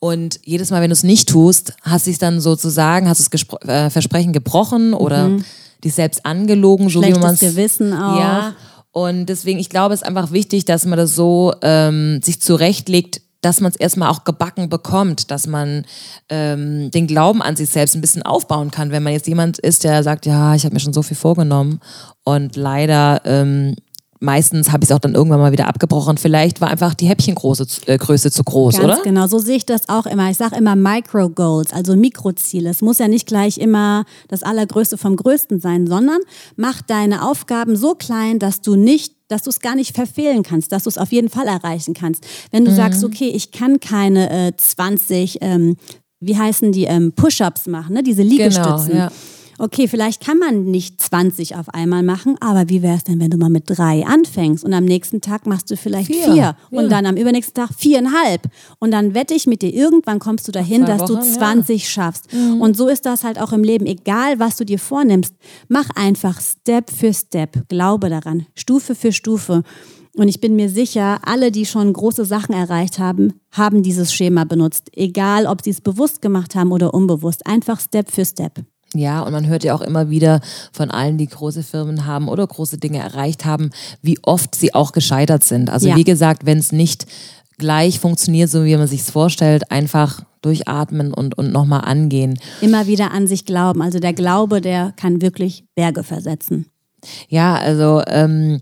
Und jedes Mal, wenn du es nicht tust, hast du es dann sozusagen, hast du das äh, Versprechen gebrochen oder mhm dich selbst angelogen, so Schlechtes wie man es. Gewissen auch. Ja. Und deswegen, ich glaube, es ist einfach wichtig, dass man das so ähm, sich zurechtlegt, dass man es erstmal auch gebacken bekommt, dass man ähm, den Glauben an sich selbst ein bisschen aufbauen kann. Wenn man jetzt jemand ist, der sagt, ja, ich habe mir schon so viel vorgenommen und leider ähm, meistens habe ich es auch dann irgendwann mal wieder abgebrochen. Vielleicht war einfach die Häppchengröße äh, Größe zu groß, Ganz oder? Genau, so sehe ich das auch immer. Ich sage immer Micro-Goals, also Mikroziele. Es muss ja nicht gleich immer das Allergrößte vom Größten sein, sondern mach deine Aufgaben so klein, dass du nicht dass du es gar nicht verfehlen kannst, dass du es auf jeden Fall erreichen kannst. Wenn du mhm. sagst, okay, ich kann keine äh, 20, ähm, wie heißen die, ähm, Push-ups machen, ne? diese Liegestützen. Genau, ja okay, vielleicht kann man nicht 20 auf einmal machen, aber wie wäre es denn, wenn du mal mit drei anfängst und am nächsten Tag machst du vielleicht vier, vier und ja. dann am übernächsten Tag viereinhalb und dann wette ich mit dir, irgendwann kommst du dahin, dass Wochen, du 20 ja. schaffst. Mhm. Und so ist das halt auch im Leben, egal was du dir vornimmst, mach einfach Step für Step, glaube daran, Stufe für Stufe. Und ich bin mir sicher, alle, die schon große Sachen erreicht haben, haben dieses Schema benutzt. Egal, ob sie es bewusst gemacht haben oder unbewusst. Einfach Step für Step. Ja, und man hört ja auch immer wieder von allen, die große Firmen haben oder große Dinge erreicht haben, wie oft sie auch gescheitert sind. Also Ja. wie gesagt, wenn es nicht gleich funktioniert, so wie man sich vorstellt, einfach durchatmen und, und nochmal angehen. Immer wieder an sich glauben. Also der Glaube, der kann wirklich Berge versetzen. Ja, also ähm,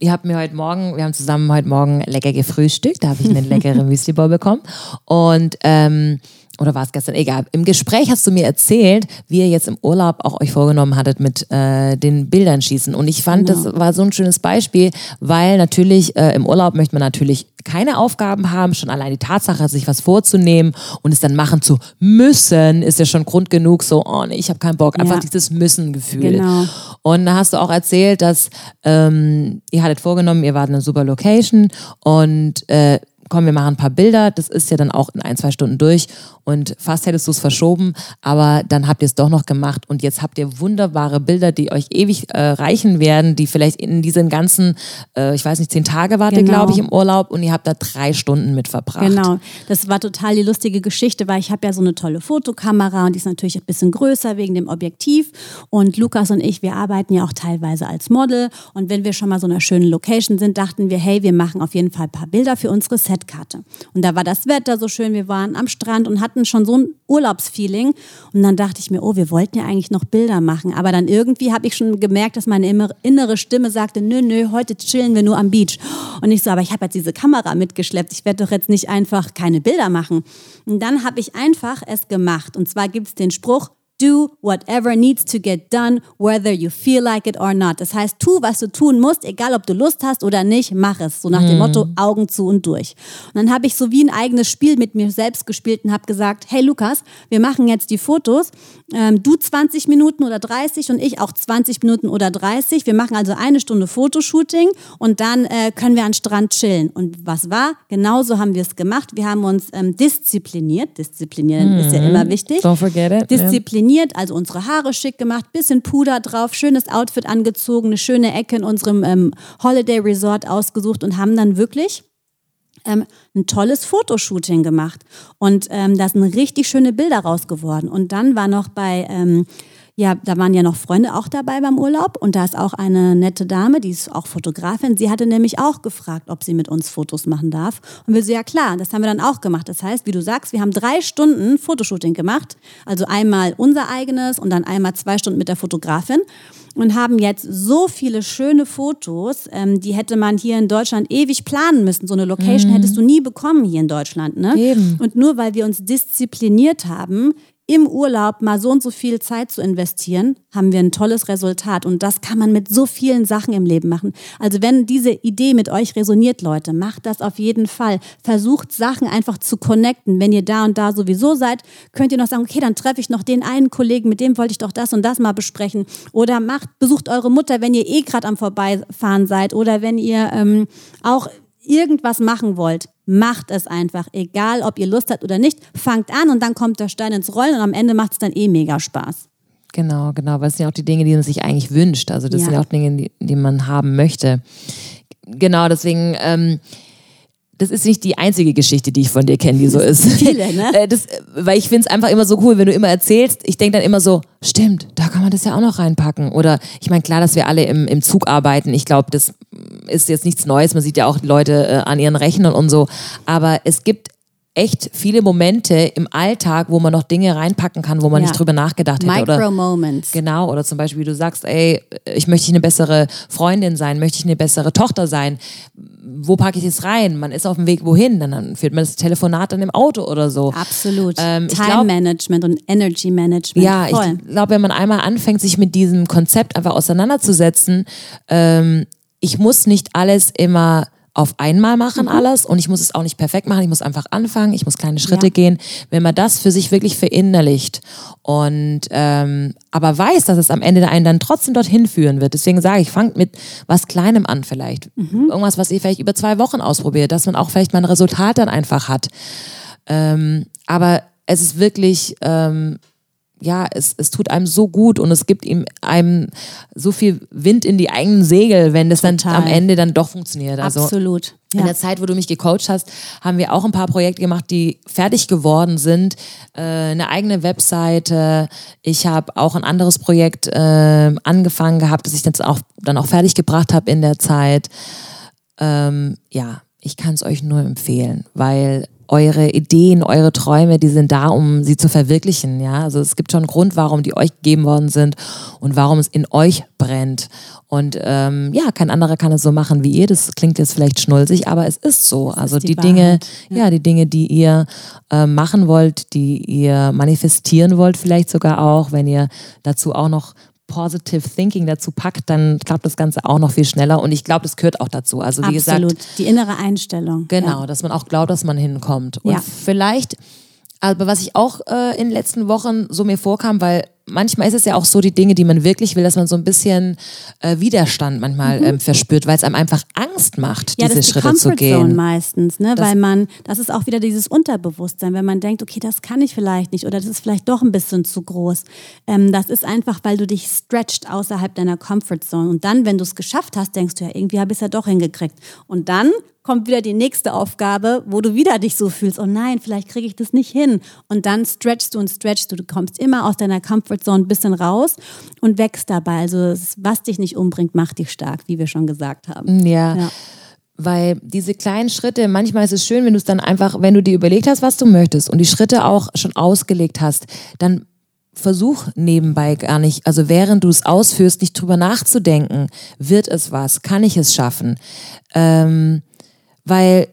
ihr habt mir heute Morgen, wir haben zusammen heute Morgen lecker gefrühstückt, da habe ich einen leckeren Müsli-Bowl bekommen und ähm, oder war es gestern? Egal. Im Gespräch hast du mir erzählt, wie ihr jetzt im Urlaub auch euch vorgenommen hattet mit äh, den Bildern schießen. Und ich fand, Genau. das war so ein schönes Beispiel, weil natürlich äh, im Urlaub möchte man natürlich keine Aufgaben haben. Schon allein die Tatsache, sich was vorzunehmen und es dann machen zu müssen, ist ja schon Grund genug. So, oh nee, ich habe keinen Bock. Einfach Ja. dieses Müssen-Gefühl. Genau. Und da hast du auch erzählt, dass ähm, ihr hattet vorgenommen, ihr wart in einer super Location und äh, komm, wir machen ein paar Bilder. Das ist ja dann auch in ein, zwei Stunden durch und fast hättest du es verschoben, aber dann habt ihr es doch noch gemacht und jetzt habt ihr wunderbare Bilder, die euch ewig äh, reichen werden, die vielleicht in diesen ganzen, äh, ich weiß nicht, zehn Tage wart ihr, Genau. glaube ich, im Urlaub und ihr habt da drei Stunden mit verbracht. Genau, das war total die lustige Geschichte, weil ich habe ja so eine tolle Fotokamera und die ist natürlich ein bisschen größer wegen dem Objektiv. Und Lukas und ich, wir arbeiten ja auch teilweise als Model. Und wenn wir schon mal so einer schönen Location sind, dachten wir, hey, wir machen auf jeden Fall ein paar Bilder für unsere Setkarte. Und da war das Wetter so schön, wir waren am Strand und hatten schon so ein Urlaubsfeeling. Und dann dachte ich mir, oh, wir wollten ja eigentlich noch Bilder machen. Aber dann irgendwie habe ich schon gemerkt, dass meine innere Stimme sagte, nö, nö, heute chillen wir nur am Beach. Und ich so, aber ich habe jetzt diese Kamera mitgeschleppt. Ich werde doch jetzt nicht einfach keine Bilder machen. Und dann habe ich einfach es gemacht. Und zwar gibt es den Spruch, Do whatever needs to get done, whether you feel like it or not. Das heißt, tu, was du tun musst, egal ob du Lust hast oder nicht, mach es. So nach dem Motto, Augen zu und durch. Und dann habe ich so wie ein eigenes Spiel mit mir selbst gespielt und habe gesagt, hey Lukas, wir machen jetzt die Fotos. Ähm, du 20 Minuten oder 30 und ich auch 20 Minuten oder 30. Wir machen also eine Stunde Fotoshooting und dann äh, können wir an Strand chillen. Und was war? Genauso haben wir es gemacht. Wir haben uns ähm, diszipliniert. Disziplinieren ist ja immer wichtig. Don't forget it. Ja. Diszipliniert, also unsere Haare schick gemacht, bisschen Puder drauf, schönes Outfit angezogen, eine schöne Ecke in unserem ähm, Holiday Resort ausgesucht und haben dann wirklich ähm, ein tolles Fotoshooting gemacht. Und ähm, da sind richtig schöne Bilder raus geworden. Und dann war noch bei, ähm, ja, da waren ja noch Freunde auch dabei beim Urlaub. Und da ist auch eine nette Dame, die ist auch Fotografin. Sie hatte nämlich auch gefragt, ob sie mit uns Fotos machen darf. Und wir so, ja klar, das haben wir dann auch gemacht. Das heißt, wie du sagst, wir haben drei Stunden Fotoshooting gemacht. Also einmal unser eigenes und dann einmal zwei Stunden mit der Fotografin und haben jetzt so viele schöne Fotos, ähm, die hätte man hier in Deutschland ewig planen müssen. So eine Location hättest du nie bekommen hier in Deutschland. Ne? Eben. Und nur weil wir uns diszipliniert haben, im Urlaub mal so und so viel Zeit zu investieren, haben wir ein tolles Resultat. Und das kann man mit so vielen Sachen im Leben machen. Also wenn diese Idee mit euch resoniert, Leute, macht das auf jeden Fall. Versucht Sachen einfach zu connecten. Wenn ihr da und da sowieso seid, könnt ihr noch sagen, okay, dann treffe ich noch den einen Kollegen, mit dem wollte ich doch das und das mal besprechen. Oder macht, besucht eure Mutter, wenn ihr eh gerade am Vorbeifahren seid. Oder wenn ihr ähm, auch irgendwas machen wollt, macht es einfach. Egal, ob ihr Lust habt oder nicht. Fangt an und dann kommt der Stein ins Rollen und am Ende macht es dann eh mega Spaß. Genau, genau. Weil es sind ja auch die Dinge, die man sich eigentlich wünscht. Also das Ja. sind ja auch Dinge, die, die man haben möchte. Genau, deswegen, ähm, das ist nicht die einzige Geschichte, die ich von dir kenne, die so ist. viele, ne? Äh, das, weil ich finde es einfach immer so cool, wenn du immer erzählst. Ich denke dann immer so, stimmt, da kann man das ja auch noch reinpacken. Oder ich meine, klar, dass wir alle im, im Zug arbeiten. Ich glaube, das ist jetzt nichts Neues. Man sieht ja auch die Leute äh, an ihren Rechnern und so. Aber es gibt echt viele Momente im Alltag, wo man noch Dinge reinpacken kann, wo man Ja. nicht drüber nachgedacht hätte. Oder, Micro-Moments. Genau, oder zum Beispiel, wie du sagst, ey, ich möchte eine bessere Freundin sein, möchte ich eine bessere Tochter sein, wo packe ich es rein? Man ist auf dem Weg wohin, dann, dann führt man das Telefonat dann im Auto oder so. Absolut. Ähm, glaub- Time-Management und Energy-Management. Ja, Voll. ich glaube, wenn man einmal anfängt, sich mit diesem Konzept einfach auseinanderzusetzen, ähm, ich muss nicht alles immer auf einmal machen, Mhm. alles, und ich muss es auch nicht perfekt machen, ich muss einfach anfangen, ich muss kleine Schritte Ja. gehen. Wenn man das für sich wirklich verinnerlicht und ähm, aber weiß, dass es am Ende einen dann trotzdem dorthin führen wird. Deswegen sage ich, fangt mit was Kleinem an vielleicht. Mhm. Irgendwas, was ihr vielleicht über zwei Wochen ausprobiert, dass man auch vielleicht mal ein Resultat dann einfach hat. Ähm, aber es ist wirklich ähm, ja, es, es tut einem so gut und es gibt ihm einem so viel Wind in die eigenen Segel, wenn das dann am Ende dann doch funktioniert. Also Absolut. Ja. In der Zeit, wo du mich gecoacht hast, haben wir auch ein paar Projekte gemacht, die fertig geworden sind. Äh, eine eigene Webseite. Ich habe auch ein anderes Projekt äh, angefangen gehabt, das ich dann auch, dann auch fertig gebracht habe in der Zeit. Ähm, ja, ich kann es euch nur empfehlen, weil eure Ideen, eure Träume, die sind da, um sie zu verwirklichen. Ja, also es gibt schon einen Grund, warum die euch gegeben worden sind und warum es in euch brennt. Und ähm, ja, kein anderer kann es so machen wie ihr. Das klingt jetzt vielleicht schnulzig, aber es ist so. Das also ist die, die Dinge, ja. ja. die Dinge, die ihr äh, machen wollt, die ihr manifestieren wollt, vielleicht sogar auch, wenn ihr dazu auch noch Positive Thinking dazu packt, dann klappt das Ganze auch noch viel schneller. Und ich glaube, das gehört auch dazu. Also wie Absolut. gesagt, die innere Einstellung. Genau, ja. dass man auch glaubt, dass man hinkommt. Und ja. vielleicht, aber was ich auch äh, in den letzten Wochen so mir vorkam, weil manchmal ist es ja auch so, die Dinge, die man wirklich will, dass man so ein bisschen äh, Widerstand manchmal mhm. ähm, verspürt, weil es einem einfach Angst macht, ja, diese das ist Schritte Comfort zu gehen. Zone meistens, ne? weil man, das ist auch wieder dieses Unterbewusstsein, wenn man denkt, okay, das kann ich vielleicht nicht oder das ist vielleicht doch ein bisschen zu groß. Ähm, das ist einfach, weil du dich stretcht außerhalb deiner Comfort Zone und dann, wenn du es geschafft hast, denkst du ja, irgendwie habe ich es ja doch hingekriegt. Und dann kommt wieder die nächste Aufgabe, wo du wieder dich so fühlst, oh nein, vielleicht kriege ich das nicht hin. Und dann stretchst du und stretchst du. Du kommst immer aus deiner Comfortzone ein bisschen raus und wächst dabei. Also was dich nicht umbringt, macht dich stark, wie wir schon gesagt haben. ja. ja. Weil diese kleinen Schritte, manchmal ist es schön, wenn du es dann einfach, wenn du dir überlegt hast, was du möchtest und die Schritte auch schon ausgelegt hast, dann versuch nebenbei gar nicht, also während du es ausführst, nicht drüber nachzudenken, wird es was, kann ich es schaffen? Ähm, weil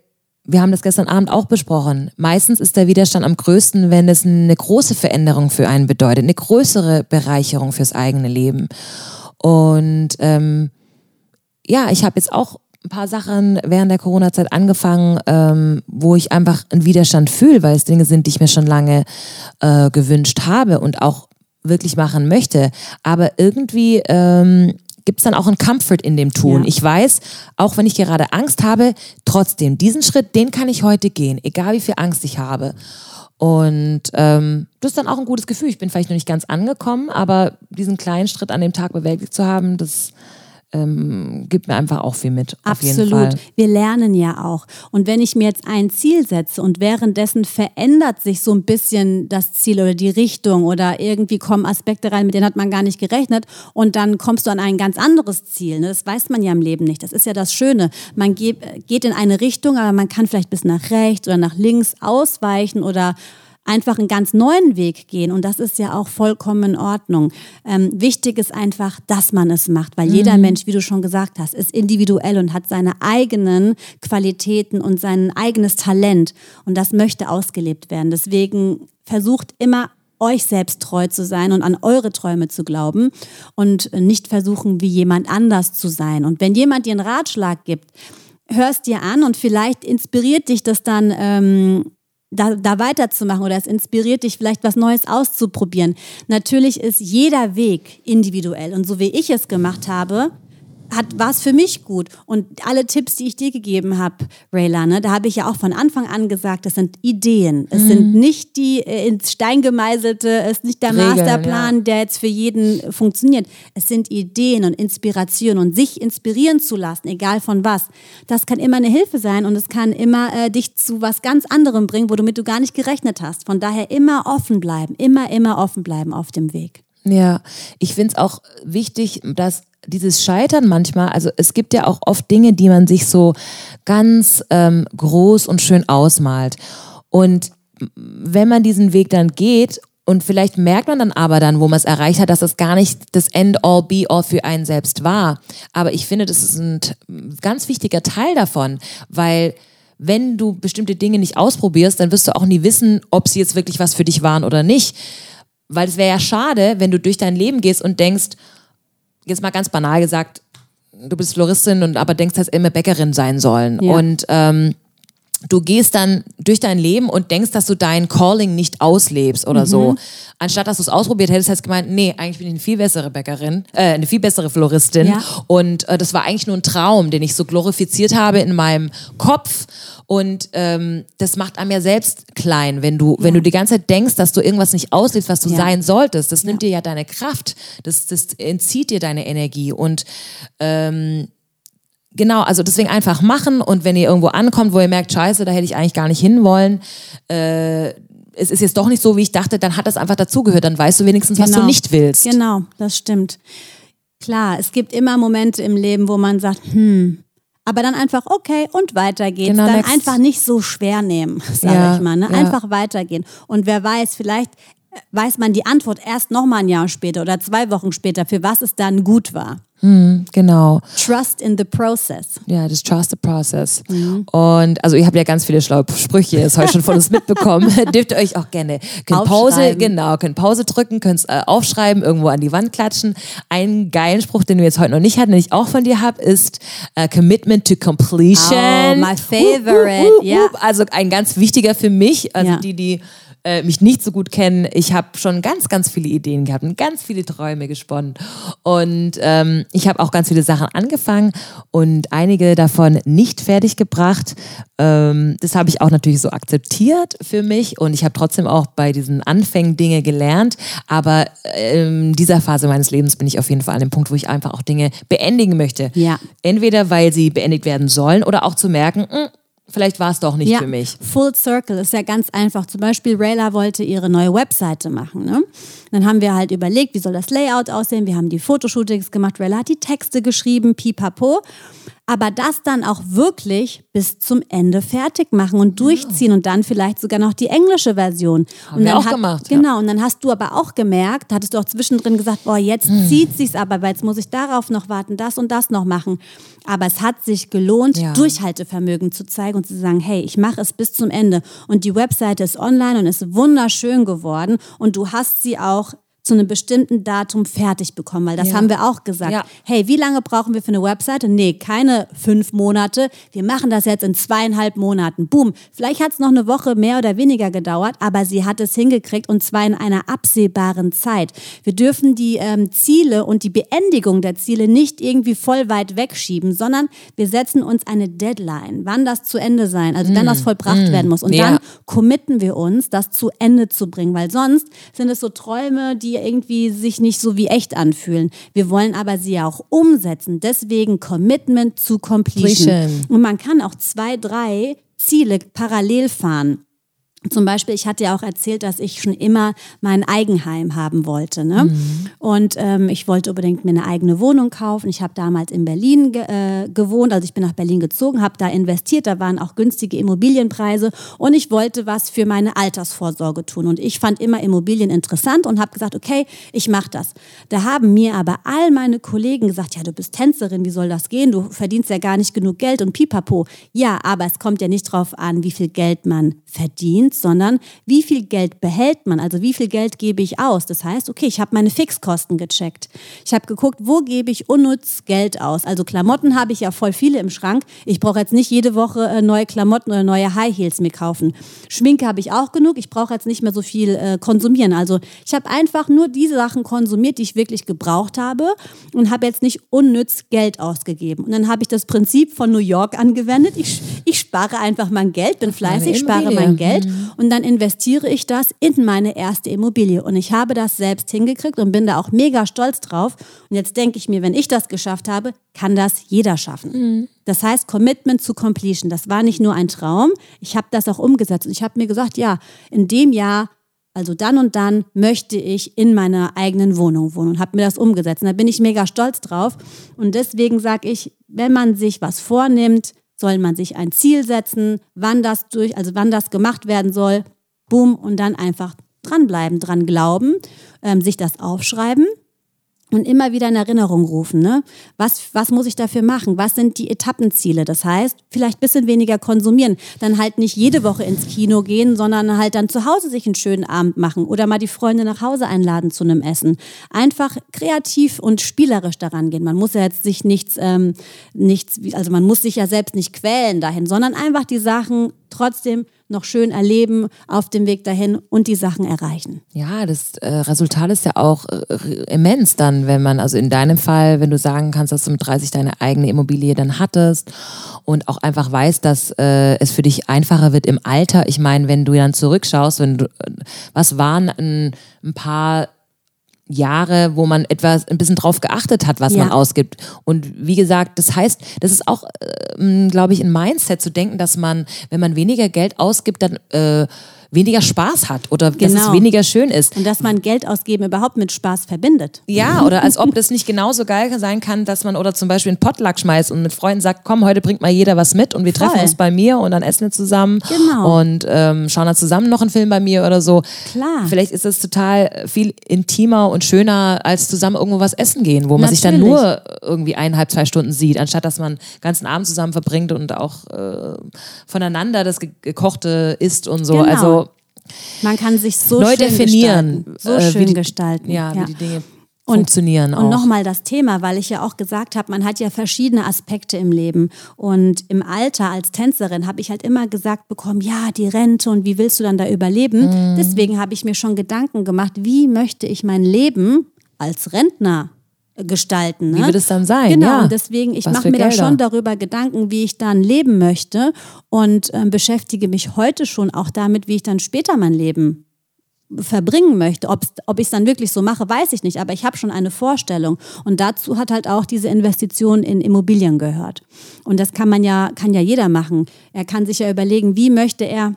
wir haben das gestern Abend auch besprochen. Meistens ist der Widerstand am größten, wenn es eine große Veränderung für einen bedeutet, eine größere Bereicherung fürs eigene Leben. Und ähm, ja, ich habe jetzt auch ein paar Sachen während der Corona-Zeit angefangen, ähm, wo ich einfach einen Widerstand fühle, weil es Dinge sind, die ich mir schon lange äh, gewünscht habe und auch wirklich machen möchte. Aber irgendwie ähm, gibt es dann auch einen Comfort in dem Tun. Ja. Ich weiß, auch wenn ich gerade Angst habe, trotzdem, diesen Schritt, den kann ich heute gehen, egal wie viel Angst ich habe. Und ähm, das ist dann auch ein gutes Gefühl. Ich bin vielleicht noch nicht ganz angekommen, aber diesen kleinen Schritt an dem Tag bewältigt zu haben, das ähm, gibt mir einfach auch viel mit. Absolut. Wir lernen ja auch. Und wenn ich mir jetzt ein Ziel setze und währenddessen verändert sich so ein bisschen das Ziel oder die Richtung oder irgendwie kommen Aspekte rein, mit denen hat man gar nicht gerechnet und dann kommst du an ein ganz anderes Ziel. Ne? Das weiß man ja im Leben nicht. Das ist ja das Schöne. Man geht in eine Richtung, aber man kann vielleicht bis nach rechts oder nach links ausweichen oder einfach einen ganz neuen Weg gehen. Und das ist ja auch vollkommen in Ordnung. Ähm, wichtig ist einfach, dass man es macht, weil mhm. jeder Mensch, wie du schon gesagt hast, ist individuell und hat seine eigenen Qualitäten und sein eigenes Talent. Und das möchte ausgelebt werden. Deswegen versucht immer euch selbst treu zu sein und an eure Träume zu glauben und nicht versuchen, wie jemand anders zu sein. Und wenn jemand dir einen Ratschlag gibt, hörst dir an und vielleicht inspiriert dich das dann ähm, da, da weiterzumachen oder es inspiriert dich vielleicht was Neues auszuprobieren. Natürlich ist jeder Weg individuell und so wie ich es gemacht habe, hat war es für mich gut. Und alle Tipps, die ich dir gegeben habe, Rayla, ne, da habe ich ja auch von Anfang an gesagt, das sind Ideen. Es mhm. sind nicht die äh, ins Stein gemeißelte, es ist nicht der Regeln, Masterplan, ja. der jetzt für jeden funktioniert. Es sind Ideen und Inspiration und sich inspirieren zu lassen, egal von was. Das kann immer eine Hilfe sein und es kann immer äh, dich zu was ganz anderem bringen, womit du gar nicht gerechnet hast. Von daher immer offen bleiben, immer, immer offen bleiben auf dem Weg. Ja, ich finde es auch wichtig, dass dieses Scheitern manchmal, also es gibt ja auch oft Dinge, die man sich so ganz ähm, groß und schön ausmalt. Und wenn man diesen Weg dann geht und vielleicht merkt man dann aber dann, wo man es erreicht hat, dass es gar nicht das End-all, Be-all für einen selbst war. Aber ich finde, das ist ein ganz wichtiger Teil davon, weil wenn du bestimmte Dinge nicht ausprobierst, dann wirst du auch nie wissen, ob sie jetzt wirklich was für dich waren oder nicht. Weil es wäre ja schade, wenn du durch dein Leben gehst und denkst, jetzt mal ganz banal gesagt, du bist Floristin und aber denkst, dass immer Bäckerin sein sollen. Ja. Und ähm, du gehst dann durch dein Leben und denkst, dass du dein Calling nicht auslebst oder mhm. so. Anstatt dass du es ausprobiert hättest, hättest du gemeint, nee, eigentlich bin ich eine viel bessere Bäckerin, äh, eine viel bessere Floristin. Ja. Und äh, das war eigentlich nur ein Traum, den ich so glorifiziert habe in meinem Kopf. Und ähm, das macht einem ja selbst klein, wenn du, ja. wenn du die ganze Zeit denkst, dass du irgendwas nicht auslebst, was du ja. sein solltest. Das nimmt dir ja deine Kraft, das, das entzieht dir deine Energie. Und ähm, Genau, also deswegen einfach machen und wenn ihr irgendwo ankommt, wo ihr merkt, scheiße, da hätte ich eigentlich gar nicht hinwollen, äh, es ist jetzt doch nicht so, wie ich dachte, dann hat das einfach dazugehört, dann weißt du wenigstens, genau. was du genau. nicht willst. Genau, das stimmt. Klar, es gibt immer Momente im Leben, wo man sagt, hm, aber dann einfach okay und weiter geht's. Genau, dann next. einfach nicht so schwer nehmen, sage ja, ich mal. Ne? Einfach ja. weitergehen. Und wer weiß, vielleicht weiß man die Antwort erst noch mal ein Jahr später oder zwei Wochen später, für was es dann gut war. Mhm, genau. Trust in the process. Ja, das Trust the process. Mhm. Und also ihr habt ja ganz viele schlaue Sprüche jetzt heute schon von uns mitbekommen. Dürft ihr euch auch gerne könnt Pause, genau, könnt Pause drücken, könnt äh, aufschreiben, irgendwo an die Wand klatschen. Einen geilen Spruch, den wir jetzt heute noch nicht hatten, den ich auch von dir habe, ist uh, Commitment to Completion. Oh, my favorite. Ja. Yeah. Also ein ganz wichtiger für mich, also ja. die, die äh, mich nicht so gut kennen, ich habe schon ganz, ganz viele Ideen gehabt und ganz viele Träume gesponnen. Und ähm, ich habe auch ganz viele Sachen angefangen und einige davon nicht fertig gebracht. Ähm, das habe ich auch natürlich so akzeptiert für mich und ich habe trotzdem auch bei diesen Anfängen Dinge gelernt. Aber in ähm, dieser Phase meines Lebens bin ich auf jeden Fall an dem Punkt, wo ich einfach auch Dinge beendigen möchte. Ja. Entweder weil sie beendigt werden sollen oder auch zu merken, mh, hm, vielleicht war es doch nicht ja, für mich. Full Circle ist ja ganz einfach. Zum Beispiel Rayla wollte ihre neue Webseite machen. Ne? Dann haben wir halt überlegt, wie soll das Layout aussehen. Wir haben die Fotoshootings gemacht. Rayla hat die Texte geschrieben, pipapo aber das dann auch wirklich bis zum Ende fertig machen und durchziehen ja. und dann vielleicht sogar noch die englische Version. Haben und wir auch hat, gemacht. Genau, und dann hast du aber auch gemerkt, hattest du auch zwischendrin gesagt, boah, jetzt hm. zieht sich's aber, weil jetzt muss ich darauf noch warten, das und das noch machen. Aber es hat sich gelohnt, ja. Durchhaltevermögen zu zeigen und zu sagen, hey, ich mache es bis zum Ende. Und die Webseite ist online und ist wunderschön geworden und du hast sie auch zu einem bestimmten Datum fertig bekommen, weil das ja. haben wir auch gesagt. Ja. Hey, wie lange brauchen wir für eine Webseite? Nee, keine fünf Monate. Wir machen das jetzt in zweieinhalb Monaten. Boom. Vielleicht hat es noch eine Woche mehr oder weniger gedauert, aber sie hat es hingekriegt und zwar in einer absehbaren Zeit. Wir dürfen die ähm, Ziele und die Beendigung der Ziele nicht irgendwie voll weit wegschieben, sondern wir setzen uns eine Deadline, wann das zu Ende sein, also mm. wann das vollbracht mm. werden muss. Und ja. dann committen wir uns, das zu Ende zu bringen, weil sonst sind es so Träume, die irgendwie sich nicht so wie echt anfühlen. Wir wollen aber sie ja auch umsetzen. Deswegen Commitment zu Completion. Und man kann auch zwei, drei Ziele parallel fahren. Zum Beispiel, ich hatte ja auch erzählt, dass ich schon immer mein Eigenheim haben wollte. Ne? Mhm. Und ähm, ich wollte unbedingt mir eine eigene Wohnung kaufen. Ich habe damals in Berlin ge äh, gewohnt, also ich bin nach Berlin gezogen, habe da investiert, da waren auch günstige Immobilienpreise und ich wollte was für meine Altersvorsorge tun. Und ich fand immer Immobilien interessant und habe gesagt, okay, ich mache das. Da haben mir aber all meine Kollegen gesagt, ja, du bist Tänzerin, wie soll das gehen? Du verdienst ja gar nicht genug Geld und pipapo. Ja, aber es kommt ja nicht drauf an, wie viel Geld man verdient verdient, sondern wie viel Geld behält man, also wie viel Geld gebe ich aus. Das heißt, okay, ich habe meine Fixkosten gecheckt. Ich habe geguckt, wo gebe ich unnütz Geld aus. Also Klamotten habe ich ja voll viele im Schrank. Ich brauche jetzt nicht jede Woche äh, neue Klamotten oder neue High Heels mir kaufen. Schminke habe ich auch genug. Ich brauche jetzt nicht mehr so viel äh, konsumieren. Also ich habe einfach nur diese Sachen konsumiert, die ich wirklich gebraucht habe und habe jetzt nicht unnütz Geld ausgegeben. Und dann habe ich das Prinzip von New York angewendet. Ich, ich spare einfach mein Geld, bin fleißig, spare mein Geld. Mhm und dann investiere ich das in meine erste Immobilie. Und ich habe das selbst hingekriegt und bin da auch mega stolz drauf. Und jetzt denke ich mir, wenn ich das geschafft habe, kann das jeder schaffen. Mhm. Das heißt, Commitment to Completion. Das war nicht nur ein Traum, ich habe das auch umgesetzt. Und ich habe mir gesagt, ja, in dem Jahr also dann und dann möchte ich in meiner eigenen Wohnung wohnen und habe mir das umgesetzt. Und da bin ich mega stolz drauf. Und deswegen sage ich, wenn man sich was vornimmt, soll man sich ein Ziel setzen, wann das durch, also wann das gemacht werden soll, boom, und dann einfach dranbleiben, dran glauben, ähm, sich das aufschreiben und immer wieder in Erinnerung rufen. Ne? Was, was muss ich dafür machen? Was sind die Etappenziele? Das heißt, vielleicht bisschen weniger konsumieren. Dann halt nicht jede Woche ins Kino gehen, sondern halt dann zu Hause sich einen schönen Abend machen oder mal die Freunde nach Hause einladen zu einem Essen. Einfach kreativ und spielerisch daran gehen. Man muss ja jetzt sich nichts, ähm, nichts, also man muss sich ja selbst nicht quälen dahin, sondern einfach die Sachen trotzdem noch schön erleben auf dem Weg dahin und die Sachen erreichen. Ja, das äh, Resultat ist ja auch äh, immens dann, wenn man, also in deinem Fall, wenn du sagen kannst, dass du mit 30 deine eigene Immobilie dann hattest und auch einfach weißt, dass äh, es für dich einfacher wird im Alter. Ich meine, wenn du dann zurückschaust, wenn du, was waren ein, ein paar Jahre, wo man etwas ein bisschen drauf geachtet hat, was ja. man ausgibt. Und wie gesagt, das heißt, das ist auch, äh, glaube ich, ein Mindset zu denken, dass man, wenn man weniger Geld ausgibt, dann äh, weniger Spaß hat oder genau. dass es genau. weniger schön ist. Und dass man Geld ausgeben überhaupt mit Spaß verbindet. Ja, oder als ob das nicht genauso geil sein kann, dass man oder zum Beispiel einen Potluck schmeißt und mit Freunden sagt, komm, heute bringt mal jeder was mit und wir Voll. treffen uns bei mir und dann essen wir zusammen genau. und ähm, schauen dann zusammen noch einen Film bei mir oder so. Klar. Vielleicht ist es total viel intimer und schöner, als zusammen irgendwo was essen gehen, wo man Natürlich. sich dann nur irgendwie eineinhalb, zwei Stunden sieht, anstatt dass man den ganzen Abend zusammen verbringt und auch äh, voneinander das Gekochte isst und so. Genau. Also man kann sich so neu schön definieren, gestalten. so äh, schön die, gestalten. Ja, ja, wie die Dinge und, funktionieren auch. Und nochmal das Thema, weil ich ja auch gesagt habe, man hat ja verschiedene Aspekte im Leben. Und im Alter als Tänzerin habe ich halt immer gesagt bekommen, ja, die Rente und wie willst du dann da überleben? Mm. Deswegen habe ich mir schon Gedanken gemacht, wie möchte ich mein Leben als Rentner gestalten. Ne? Wie wird es dann sein? Genau, ja. und deswegen, ich mache mir Gelder? da schon darüber Gedanken, wie ich dann leben möchte und äh, beschäftige mich heute schon auch damit, wie ich dann später mein Leben verbringen möchte. Ob's, ob ich es dann wirklich so mache, weiß ich nicht, aber ich habe schon eine Vorstellung. Und dazu hat halt auch diese Investition in Immobilien gehört. Und das kann man ja, kann ja jeder machen. Er kann sich ja überlegen, wie möchte er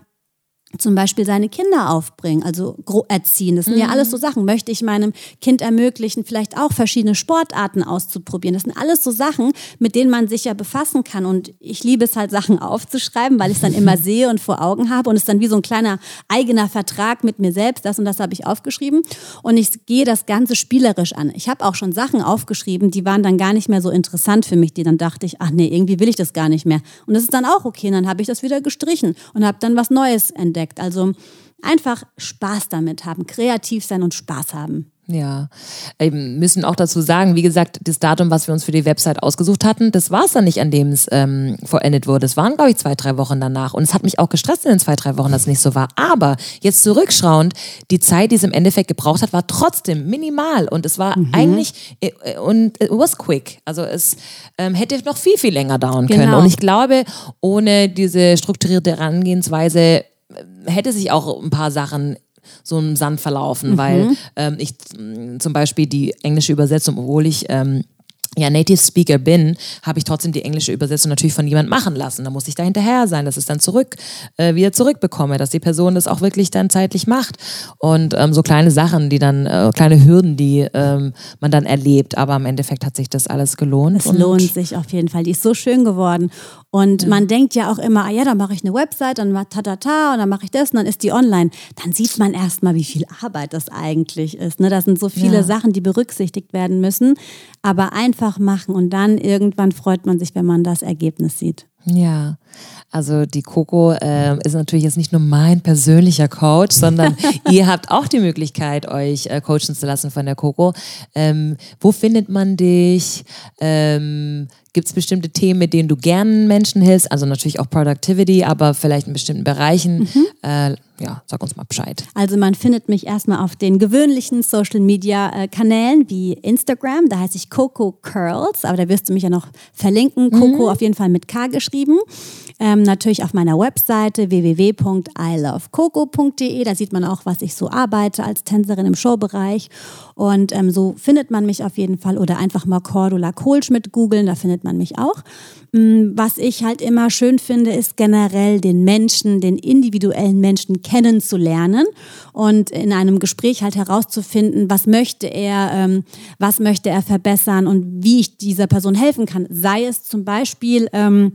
zum Beispiel seine Kinder aufbringen, also erziehen. Das sind mhm. ja alles so Sachen. Möchte ich meinem Kind ermöglichen, vielleicht auch verschiedene Sportarten auszuprobieren. Das sind alles so Sachen, mit denen man sich ja befassen kann. Und ich liebe es halt, Sachen aufzuschreiben, weil ich es dann immer sehe und vor Augen habe. Und es ist dann wie so ein kleiner eigener Vertrag mit mir selbst. Das und das habe ich aufgeschrieben. Und ich gehe das Ganze spielerisch an. Ich habe auch schon Sachen aufgeschrieben, die waren dann gar nicht mehr so interessant für mich. Die dann dachte ich, ach nee, irgendwie will ich das gar nicht mehr. Und das ist dann auch okay. Und dann habe ich das wieder gestrichen und habe dann was Neues entdeckt entdeckt. Also einfach Spaß damit haben, kreativ sein und Spaß haben. Ja, wir müssen auch dazu sagen, wie gesagt, das Datum, was wir uns für die Website ausgesucht hatten, das war es dann nicht, an dem es ähm, vollendet wurde. Es waren, glaube ich, zwei, drei Wochen danach. Und es hat mich auch gestresst in den zwei, drei Wochen, dass es nicht so war. Aber jetzt zurückschauend, die Zeit, die es im Endeffekt gebraucht hat, war trotzdem minimal. Und es war mhm. eigentlich, äh, äh, und it was quick. Also es ähm, hätte noch viel, viel länger dauern genau. können. Und ich glaube, ohne diese strukturierte Herangehensweise hätte sich auch ein paar Sachen so im Sand verlaufen, mhm. weil ähm, ich zum Beispiel die englische Übersetzung, obwohl ich ähm, ja, Native Speaker bin, habe ich trotzdem die englische Übersetzung natürlich von jemand machen lassen. Da muss ich da hinterher sein, dass ich es dann zurück, äh, wieder zurückbekomme, dass die Person das auch wirklich dann zeitlich macht. Und ähm, so kleine Sachen, die dann, äh, kleine Hürden, die ähm, man dann erlebt. Aber im Endeffekt hat sich das alles gelohnt. Es lohnt sich auf jeden Fall. Die ist so schön geworden. Und ja. man denkt ja auch immer, ah ja, dann mache ich eine Website, dann ta ta ta und dann mache ich das und dann ist die online. Dann sieht man erstmal, wie viel Arbeit das eigentlich ist. Ne? Da sind so viele ja. Sachen, die berücksichtigt werden müssen. Aber einfach machen und dann irgendwann freut man sich, wenn man das Ergebnis sieht. Ja, also die Coco äh, ist natürlich jetzt nicht nur mein persönlicher Coach, sondern ihr habt auch die Möglichkeit, euch äh, coachen zu lassen von der Coco. Ähm, wo findet man dich? Ähm, Gibt es bestimmte Themen, mit denen du gern Menschen hilfst? Also natürlich auch Productivity, aber vielleicht in bestimmten Bereichen. Mhm. Äh, ja, sag uns mal Bescheid. Also man findet mich erstmal auf den gewöhnlichen Social Media äh, Kanälen wie Instagram, da heiße ich Coco Curls, aber da wirst du mich ja noch verlinken. Coco mhm. auf jeden Fall mit K geschrieben. Ähm, natürlich auf meiner Webseite www.ilovecoco.de. Da sieht man auch, was ich so arbeite als Tänzerin im Showbereich. Und ähm, so findet man mich auf jeden Fall oder einfach mal Cordula Kohlschmidt googeln, da findet man mich auch. Mm, was ich halt immer schön finde, ist generell den Menschen, den individuellen Menschen kennenzulernen und in einem Gespräch halt herauszufinden, was möchte er, ähm, was möchte er verbessern und wie ich dieser Person helfen kann. Sei es zum Beispiel, ähm,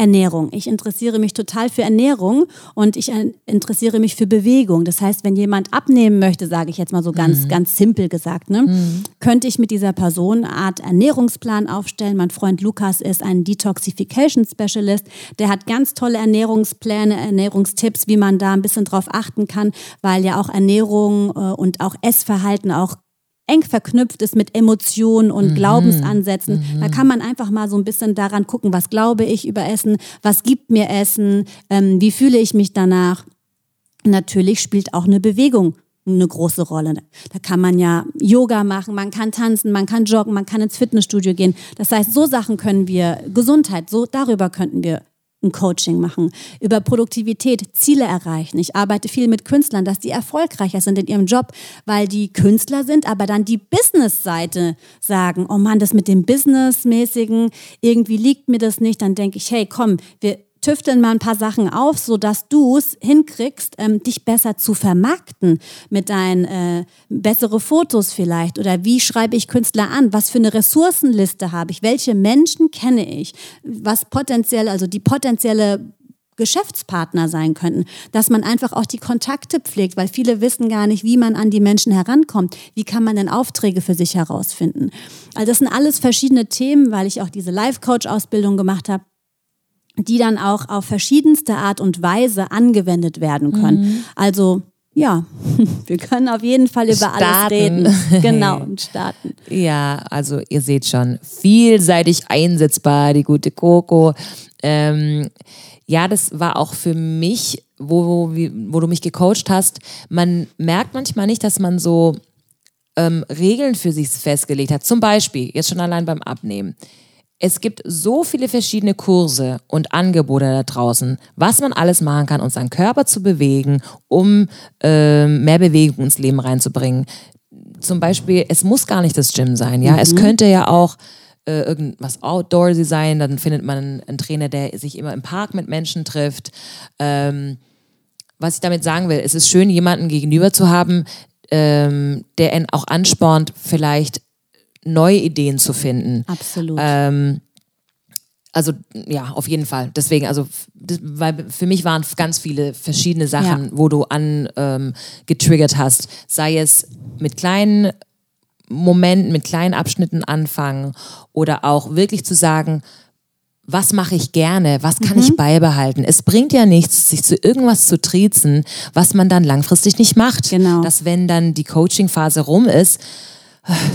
Ernährung. Ich interessiere mich total für Ernährung und ich äh, interessiere mich für Bewegung. Das heißt, wenn jemand abnehmen möchte, sage ich jetzt mal so ganz, mhm. ganz simpel gesagt, ne, mhm. könnte ich mit dieser Person eine Art Ernährungsplan aufstellen. Mein Freund Lukas ist ein Detoxification Specialist. Der hat ganz tolle Ernährungspläne, Ernährungstipps, wie man da ein bisschen drauf achten kann, weil ja auch Ernährung äh, und auch Essverhalten auch eng verknüpft ist mit Emotionen und mhm. Glaubensansätzen. Mhm. Da kann man einfach mal so ein bisschen daran gucken, was glaube ich über Essen, was gibt mir Essen, ähm, wie fühle ich mich danach. Natürlich spielt auch eine Bewegung eine große Rolle. Da kann man ja Yoga machen, man kann tanzen, man kann joggen, man kann ins Fitnessstudio gehen. Das heißt, so Sachen können wir, Gesundheit, so darüber könnten wir ein Coaching machen, über Produktivität, Ziele erreichen. Ich arbeite viel mit Künstlern, dass die erfolgreicher sind in ihrem Job, weil die Künstler sind, aber dann die Business-Seite sagen, oh Mann, das mit dem Businessmäßigen, irgendwie liegt mir das nicht. Dann denke ich, hey, komm, wir tüfteln mal ein paar Sachen auf, sodass du es hinkriegst, ähm, dich besser zu vermarkten mit deinen äh, bessere Fotos vielleicht. Oder wie schreibe ich Künstler an, was für eine Ressourcenliste habe ich, welche Menschen kenne ich, was potenziell, also die potenzielle Geschäftspartner sein könnten, dass man einfach auch die Kontakte pflegt, weil viele wissen gar nicht, wie man an die Menschen herankommt. Wie kann man denn Aufträge für sich herausfinden? Also das sind alles verschiedene Themen, weil ich auch diese Life-Coach-Ausbildung gemacht habe die dann auch auf verschiedenste Art und Weise angewendet werden können. Mhm. Also ja, wir können auf jeden Fall über starten. alles reden. Genau, und starten. Ja, also ihr seht schon, vielseitig einsetzbar, die gute Coco. Ähm, ja, das war auch für mich, wo, wo, wo du mich gecoacht hast, man merkt manchmal nicht, dass man so ähm, Regeln für sich festgelegt hat. Zum Beispiel, jetzt schon allein beim Abnehmen es gibt so viele verschiedene Kurse und Angebote da draußen, was man alles machen kann, um seinen Körper zu bewegen, um äh, mehr Bewegung ins Leben reinzubringen. Zum Beispiel, es muss gar nicht das Gym sein, ja. Mhm. Es könnte ja auch äh, irgendwas Outdoorsy sein, dann findet man einen Trainer, der sich immer im Park mit Menschen trifft. Ähm, was ich damit sagen will, es ist schön, jemanden gegenüber zu haben, ähm, der ihn auch anspornt, vielleicht neue Ideen zu finden. Absolut. Ähm, also ja, auf jeden Fall. Deswegen, also das, weil für mich waren ganz viele verschiedene Sachen, ja. wo du an ähm, getriggert hast. Sei es mit kleinen Momenten, mit kleinen Abschnitten anfangen oder auch wirklich zu sagen, was mache ich gerne, was kann mhm. ich beibehalten. Es bringt ja nichts, sich zu irgendwas zu triezen, was man dann langfristig nicht macht. Genau. Dass wenn dann die Coaching-Phase rum ist,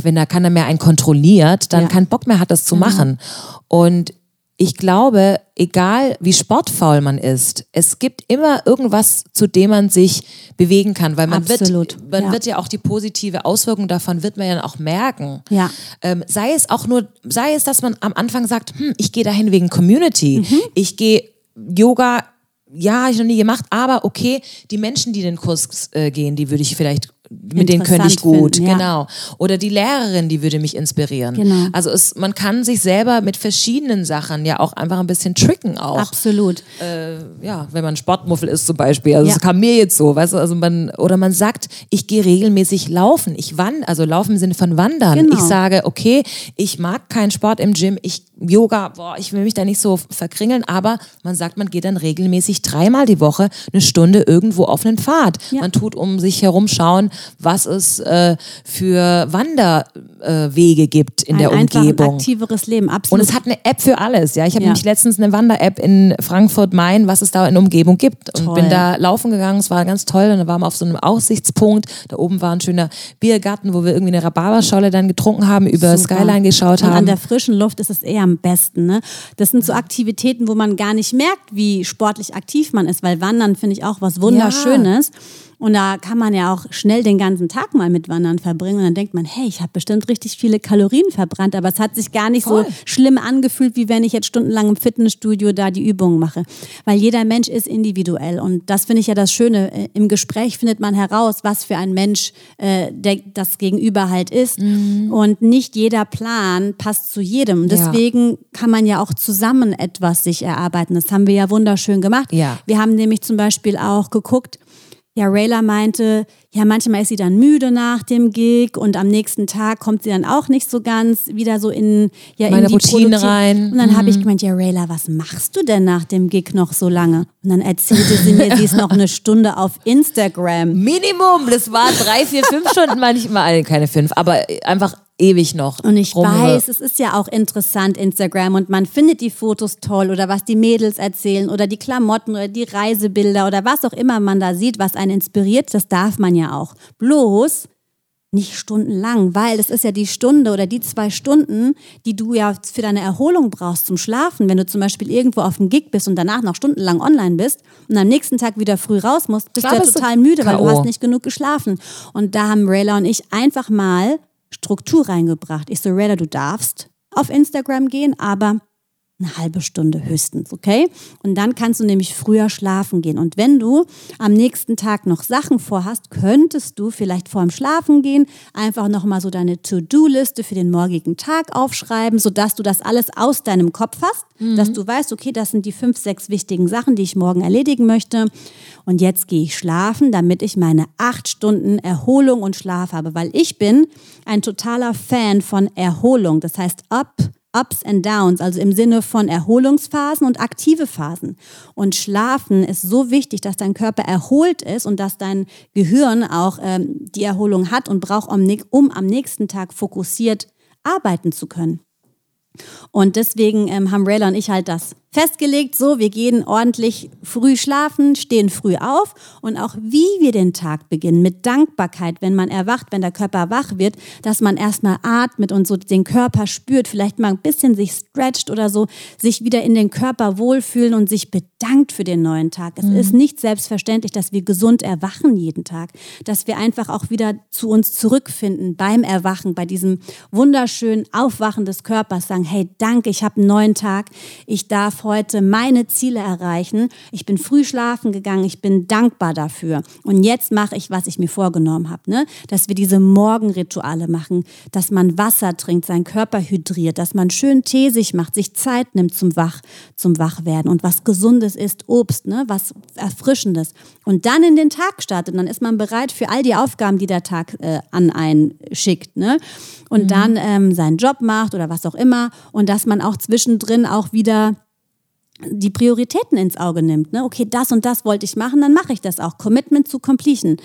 wenn da keiner mehr einen kontrolliert, dann ja. keinen Bock mehr hat, das zu genau. machen. Und ich glaube, egal wie sportfaul man ist, es gibt immer irgendwas, zu dem man sich bewegen kann, weil man Absolut. wird, man ja. wird ja auch die positive Auswirkung davon wird man ja auch merken. Ja. Ähm, sei es auch nur, sei es, dass man am Anfang sagt, hm, ich gehe dahin wegen Community, mhm. ich gehe Yoga ja, habe ich noch nie gemacht, aber okay, die Menschen, die den Kurs äh, gehen, die würde ich vielleicht mit denen könnte ich gut, finden, ja. genau. Oder die Lehrerin, die würde mich inspirieren. Genau. Also es, man kann sich selber mit verschiedenen Sachen ja auch einfach ein bisschen tricken auch. Absolut. Äh, ja, wenn man Sportmuffel ist zum Beispiel. Also es kam mir jetzt so, weißt du, also man, oder man sagt, ich gehe regelmäßig laufen. Ich wandere, also laufen im Sinne von wandern. Genau. Ich sage, okay, ich mag keinen Sport im Gym, ich Yoga, boah, ich will mich da nicht so verkringeln, aber man sagt, man geht dann regelmäßig dreimal die Woche eine Stunde irgendwo auf einen Pfad. Ja. Man tut um sich herum schauen, was es äh, für Wanderwege äh, gibt in ein der Umgebung. Ein aktiveres Leben, absolut. Und es hat eine App für alles. Ja, ich habe ja. nämlich letztens eine Wander-App in Frankfurt-Main, was es da in der Umgebung gibt. Toll. Und bin da laufen gegangen. Es war ganz toll. Und dann waren wir auf so einem Aussichtspunkt. Da oben war ein schöner Biergarten, wo wir irgendwie eine Rhabarberscholle dann getrunken haben, über Super. Skyline geschaut und haben. An der frischen Luft ist es eher am besten. Ne? Das sind so Aktivitäten, wo man gar nicht merkt, wie sportlich aktiv man ist, weil Wandern finde ich auch was Wunderschönes. Ja. Und da kann man ja auch schnell den ganzen Tag mal mit Wandern verbringen. Und dann denkt man, hey, ich habe bestimmt richtig viele Kalorien verbrannt, aber es hat sich gar nicht Voll. so schlimm angefühlt, wie wenn ich jetzt stundenlang im Fitnessstudio da die Übungen mache. Weil jeder Mensch ist individuell. Und das finde ich ja das Schöne. Äh, Im Gespräch findet man heraus, was für ein Mensch äh, der, das Gegenüber halt ist. Mhm. Und nicht jeder Plan passt zu jedem. Deswegen ja. kann man ja auch zusammen etwas sich erarbeiten. Das haben wir ja wunderschön gemacht. Ja. Wir haben nämlich zum Beispiel auch geguckt, ja, Rayla meinte, ja, manchmal ist sie dann müde nach dem Gig und am nächsten Tag kommt sie dann auch nicht so ganz wieder so in, ja, Meine in die Routine Produktion. rein. Und dann habe ich gemeint, ja, Rayla, was machst du denn nach dem Gig noch so lange? Und dann erzählte sie mir, sie ist noch eine Stunde auf Instagram. Minimum, das war drei, vier, fünf Stunden, manchmal, keine fünf, aber einfach ewig noch. Und ich weiß, es ist ja auch interessant, Instagram, und man findet die Fotos toll oder was die Mädels erzählen oder die Klamotten oder die Reisebilder oder was auch immer man da sieht, was einen inspiriert, das darf man ja auch. Bloß nicht stundenlang, weil es ist ja die Stunde oder die zwei Stunden, die du ja für deine Erholung brauchst zum Schlafen. Wenn du zum Beispiel irgendwo auf dem Gig bist und danach noch stundenlang online bist und am nächsten Tag wieder früh raus musst, bist Klar du ja total müde, weil du hast nicht genug geschlafen. Und da haben Rayla und ich einfach mal Struktur reingebracht. Ich so, Rayla, du darfst auf Instagram gehen, aber eine halbe Stunde höchstens, okay? Und dann kannst du nämlich früher schlafen gehen. Und wenn du am nächsten Tag noch Sachen vorhast, könntest du vielleicht vor dem Schlafen gehen einfach nochmal so deine To-Do-Liste für den morgigen Tag aufschreiben, sodass du das alles aus deinem Kopf hast, dass du weißt, okay, das sind die fünf, sechs wichtigen Sachen, die ich morgen erledigen möchte. Und jetzt gehe ich schlafen, damit ich meine acht Stunden Erholung und Schlaf habe, weil ich bin ein totaler Fan von Erholung. Das heißt, up Ups and Downs, also im Sinne von Erholungsphasen und aktive Phasen. Und Schlafen ist so wichtig, dass dein Körper erholt ist und dass dein Gehirn auch ähm, die Erholung hat und braucht, um, am nächsten Tag fokussiert arbeiten zu können. Und deswegen ähm, haben Rayla und ich halt das festgelegt, so, wir gehen ordentlich früh schlafen, stehen früh auf und auch wie wir den Tag beginnen, mit Dankbarkeit, wenn man erwacht, wenn der Körper wach wird, dass man erstmal atmet und so den Körper spürt, vielleicht mal ein bisschen sich stretcht oder so, sich wieder in den Körper wohlfühlen und sich bedankt für den neuen Tag. Es ist nicht selbstverständlich, dass wir gesund erwachen jeden Tag, dass wir einfach auch wieder zu uns zurückfinden beim Erwachen, bei diesem wunderschönen Aufwachen des Körpers, sagen, hey, danke, ich habe einen neuen Tag, ich darf heute meine Ziele erreichen, ich bin früh schlafen gegangen, ich bin dankbar dafür. Und jetzt mache ich, was ich mir vorgenommen habe, ne? dass wir diese Morgenrituale machen, dass man Wasser trinkt, seinen Körper hydriert, dass man schön Tee sich macht, sich Zeit nimmt zum Wach, zum Wachwerden und was Gesundes ist, Obst, ne? was Erfrischendes. Und dann in den Tag startet, dann ist man bereit für all die Aufgaben, die der Tag äh, an einen schickt ne? und dann ähm, seinen Job macht oder was auch immer. Und dass man auch zwischendrin auch wieder die Prioritäten ins Auge nimmt. Ne? Okay, das und das wollte ich machen, dann mache ich das auch. Commitment zu Completion.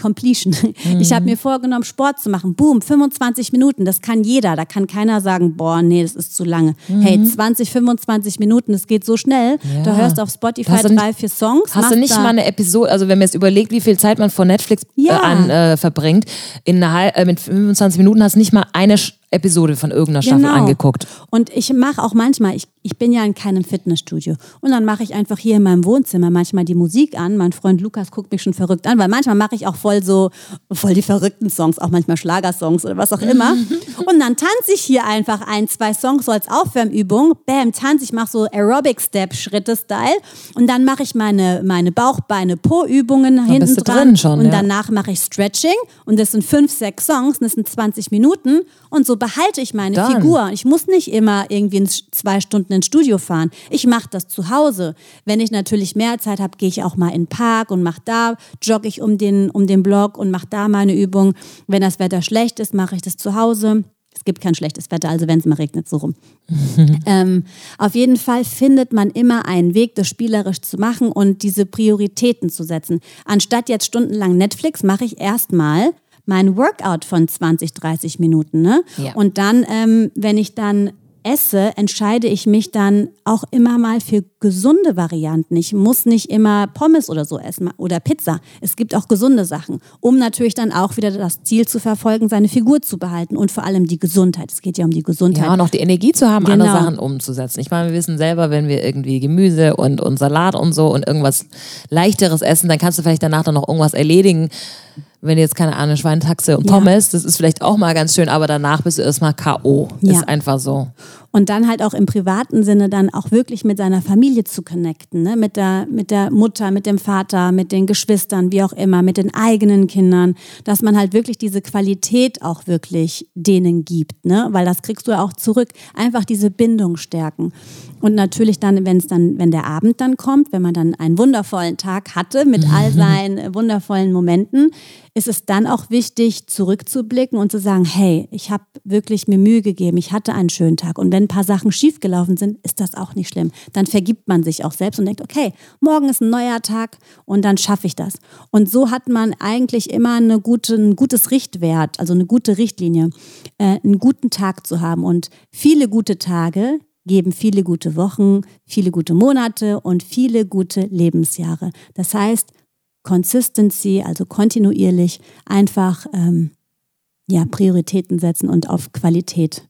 Completion. Ich habe mir vorgenommen, Sport zu machen. Boom, 25 Minuten, das kann jeder. Da kann keiner sagen, boah, nee, das ist zu lange. Hey, 20, 25 Minuten, das geht so schnell. Ja. Du hörst auf Spotify Hast drei, vier Songs. Hast du nicht mal eine Episode, also wenn man jetzt überlegt, wie viel Zeit man vor Netflix Ja. äh, an, äh, verbringt, in einer, hal- äh, mit 25 Minuten hast du nicht mal eine Episode von irgendeiner Staffel Genau. angeguckt. Und ich mache auch manchmal, ich, ich bin ja in keinem Fitnessstudio. Und dann mache ich einfach hier in meinem Wohnzimmer manchmal die Musik an. Mein Freund Lukas guckt mich schon verrückt an, weil manchmal mache ich auch voll so, voll die verrückten Songs, auch manchmal Schlagersongs oder was auch immer. Und dann tanze ich hier einfach ein, zwei Songs so als Aufwärmübung. Bam, tanze ich, mache so Aerobic-Step-Schritte-Style. Und dann mache ich meine, meine Bauch-Beine Po-Übungen hinten dran. schon, und ja. danach mache ich Stretching. Und das sind fünf, sechs Songs, das sind 20 Minuten. Und so behalte ich meine Dann. Figur. Ich muss nicht immer irgendwie in zwei Stunden ins Studio fahren. Ich mache das zu Hause. Wenn ich natürlich mehr Zeit habe, gehe ich auch mal in den Park und mache da, jogge ich um den, um den Block und mache da meine Übung. Wenn das Wetter schlecht ist, mache ich das zu Hause. Es gibt kein schlechtes Wetter, also wenn es mal regnet, so rum. ähm, auf jeden Fall findet man immer einen Weg, das spielerisch zu machen und diese Prioritäten zu setzen. Anstatt jetzt stundenlang Netflix, mache ich erstmal mein Workout von 20, 30 Minuten. Ne? Ja. Und dann, ähm, wenn ich dann esse, entscheide ich mich dann auch immer mal für gesunde Varianten. Ich muss nicht immer Pommes oder so essen oder Pizza. Es gibt auch gesunde Sachen, um natürlich dann auch wieder das Ziel zu verfolgen, seine Figur zu behalten und vor allem die Gesundheit. Es geht ja um die Gesundheit. Ja, und auch die Energie zu haben, andere Genau. Sachen umzusetzen. Ich meine, wir wissen selber, wenn wir irgendwie Gemüse und, und Salat und so und irgendwas leichteres essen, dann kannst du vielleicht danach dann noch irgendwas erledigen. Wenn du jetzt keine Ahnung, Schweintaxe und Ja. Pommes, das ist vielleicht auch mal ganz schön, aber danach bist du erstmal K.O. Ja. Ist einfach so. Und dann halt auch im privaten Sinne dann auch wirklich mit seiner Familie zu connecten, ne? mit, der, mit der Mutter, mit dem Vater, mit den Geschwistern, wie auch immer, mit den eigenen Kindern, dass man halt wirklich diese Qualität auch wirklich denen gibt, ne? weil das kriegst du ja auch zurück. Einfach diese Bindung stärken. Und natürlich dann, wenn es dann, wenn der Abend dann kommt, wenn man dann einen wundervollen Tag hatte mit all seinen wundervollen Momenten, ist es dann auch wichtig, zurückzublicken und zu sagen, hey, ich habe wirklich mir Mühe gegeben, ich hatte einen schönen Tag. Und wenn ein paar Sachen schiefgelaufen sind, ist das auch nicht schlimm. Dann vergibt man sich auch selbst und denkt, okay, morgen ist ein neuer Tag und dann schaffe ich das. Und so hat man eigentlich immer eine gute, ein gutes Richtwert, also eine gute Richtlinie, äh, einen guten Tag zu haben. Und viele gute Tage geben viele gute Wochen, viele gute Monate und viele gute Lebensjahre. Das heißt, Consistency, also kontinuierlich einfach ähm, ja, Prioritäten setzen und auf Qualität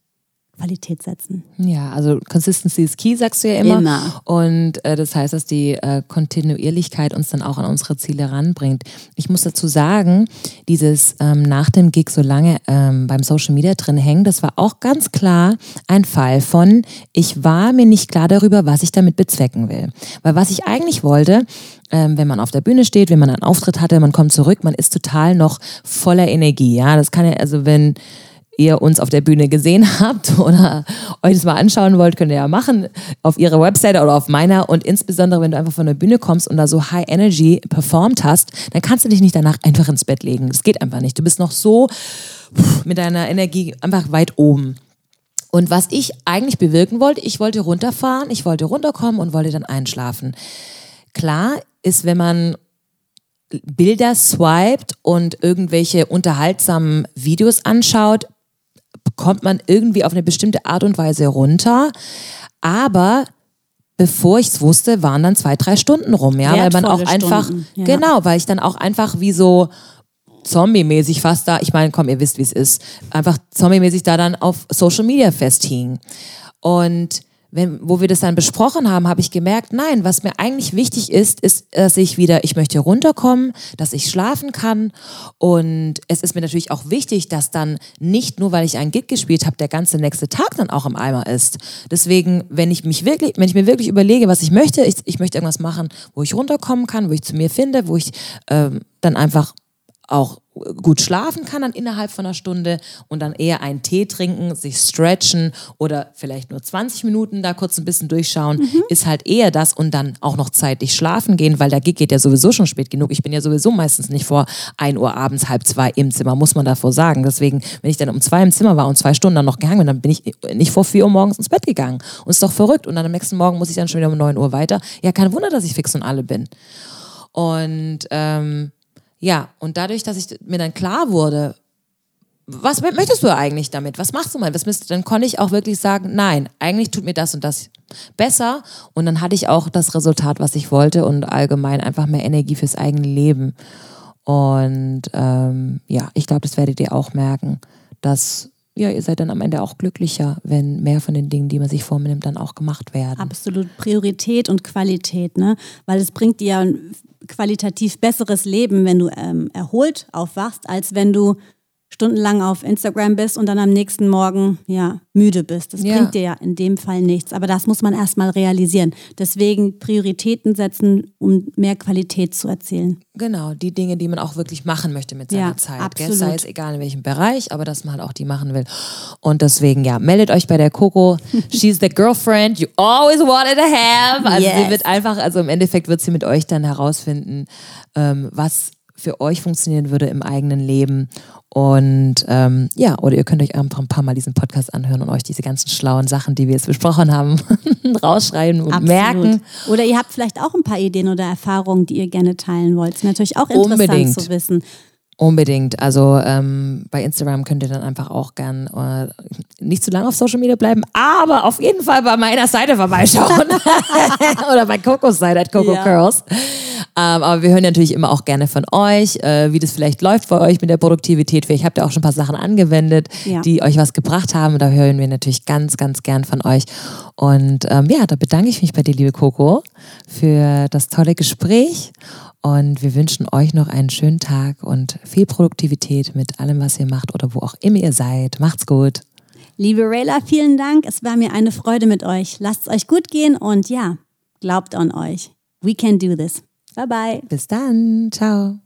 Qualität setzen. Ja, also Consistency is key, sagst du ja immer. Immer. Und äh, das heißt, dass die äh, Kontinuierlichkeit uns dann auch an unsere Ziele ranbringt. Ich muss dazu sagen, dieses ähm, nach dem Gig so lange ähm, beim Social Media drin hängen, das war auch ganz klar ein Fall von, ich war mir nicht klar darüber, was ich damit bezwecken will. Weil was ich eigentlich wollte, ähm, wenn man auf der Bühne steht, wenn man einen Auftritt hatte, man kommt zurück, man ist total noch voller Energie. Ja, das kann ja, also wenn ihr uns auf der Bühne gesehen habt oder euch das mal anschauen wollt, könnt ihr ja machen auf ihrer Webseite oder auf meiner. Und insbesondere, wenn du einfach von der Bühne kommst und da so High Energy performt hast, dann kannst du dich nicht danach einfach ins Bett legen. Das geht einfach nicht. Du bist noch so mit deiner Energie einfach weit oben. Und was ich eigentlich bewirken wollte, ich wollte runterfahren, ich wollte runterkommen und wollte dann einschlafen. Klar ist, wenn man Bilder swiped und irgendwelche unterhaltsamen Videos anschaut, kommt man irgendwie auf eine bestimmte Art und Weise runter. Aber bevor ich es wusste, waren dann zwei, drei Stunden rum, ja, weil man auch einfach, ja. genau, weil ich dann auch einfach wie so Zombie-mäßig fast da, ich meine, komm, ihr wisst, wie es ist, einfach Zombie-mäßig da dann auf Social Media festhing. Und wenn, wo wir das dann besprochen haben, habe ich gemerkt, nein, was mir eigentlich wichtig ist, ist, dass ich wieder, ich möchte runterkommen, dass ich schlafen kann. Und es ist mir natürlich auch wichtig, dass dann nicht nur, weil ich einen Gig gespielt habe, der ganze nächste Tag dann auch im Eimer ist. Deswegen, wenn ich mich wirklich, wenn ich mir wirklich überlege, was ich möchte, ich, ich möchte irgendwas machen, wo ich runterkommen kann, wo ich zu mir finde, wo ich ähm, dann einfach auch gut schlafen kann dann innerhalb von einer Stunde und dann eher einen Tee trinken, sich stretchen oder vielleicht nur 20 Minuten da kurz ein bisschen durchschauen, mhm. ist halt eher das und dann auch noch zeitlich schlafen gehen, weil der Gig geht ja sowieso schon spät genug. Ich bin ja sowieso meistens nicht vor 1 Uhr abends, halb zwei im Zimmer, muss man davor sagen. Deswegen, wenn ich dann um zwei im Zimmer war und zwei Stunden dann noch gehangen bin, dann bin ich nicht vor 4 Uhr morgens ins Bett gegangen. Und ist doch verrückt. Und dann am nächsten Morgen muss ich dann schon wieder um 9 Uhr weiter. Ja, kein Wunder, dass ich fix und alle bin. Und ähm, ja, und dadurch, dass ich mir dann klar wurde, was möchtest du eigentlich damit? Was machst du mal? Was müsst, dann konnte ich auch wirklich sagen, nein, eigentlich tut mir das und das besser. Und dann hatte ich auch das Resultat, was ich wollte und allgemein einfach mehr Energie fürs eigene Leben. Und ähm, ja, ich glaube, das werdet ihr auch merken, dass ja, ihr seid dann am Ende auch glücklicher, wenn mehr von den Dingen, die man sich vornimmt, dann auch gemacht werden. Absolut Priorität und Qualität, ne? Weil es bringt dir ja qualitativ besseres Leben, wenn du ähm, erholt aufwachst, als wenn du stundenlang auf Instagram bist und dann am nächsten Morgen ja müde bist. Das ja. bringt dir ja in dem Fall nichts. Aber das muss man erstmal realisieren. Deswegen Prioritäten setzen, um mehr Qualität zu erzielen. Genau, die Dinge, die man auch wirklich machen möchte mit seiner ja, Zeit. Absolut. Sei es egal in welchem Bereich, aber dass man halt auch die machen will. Und deswegen, ja, meldet euch bei der Coco. She's the girlfriend you always wanted to have. Also yes. sie wird einfach, also im Endeffekt wird sie mit euch dann herausfinden, ähm, was für euch funktionieren würde im eigenen Leben. Und ähm, ja, oder ihr könnt euch einfach ein paar Mal diesen Podcast anhören und euch diese ganzen schlauen Sachen, die wir jetzt besprochen haben, rausschreiben und Absolut. merken. Oder ihr habt vielleicht auch ein paar Ideen oder Erfahrungen, die ihr gerne teilen wollt. Ist natürlich auch interessant Unbedingt. zu wissen. Unbedingt. Also ähm, bei Instagram könnt ihr dann einfach auch gern äh, nicht zu lange auf Social Media bleiben, aber auf jeden Fall bei meiner Seite vorbeischauen. Oder bei Cocos Seite, at Coco ja. Curls. Ähm, aber wir hören natürlich immer auch gerne von euch, äh, wie das vielleicht läuft bei euch mit der Produktivität. Vielleicht habt ihr auch schon ein paar Sachen angewendet, ja. die euch was gebracht haben. Da hören wir natürlich ganz, ganz gern von euch. Und ähm, ja, da bedanke ich mich bei dir, liebe Coco, für das tolle Gespräch. Und wir wünschen euch noch einen schönen Tag und viel Produktivität mit allem, was ihr macht oder wo auch immer ihr seid. Macht's gut. Liebe Rayla, vielen Dank. Es war mir eine Freude mit euch. Lasst es euch gut gehen und ja, glaubt an euch. We can do this. Bye bye. Bis dann. Ciao.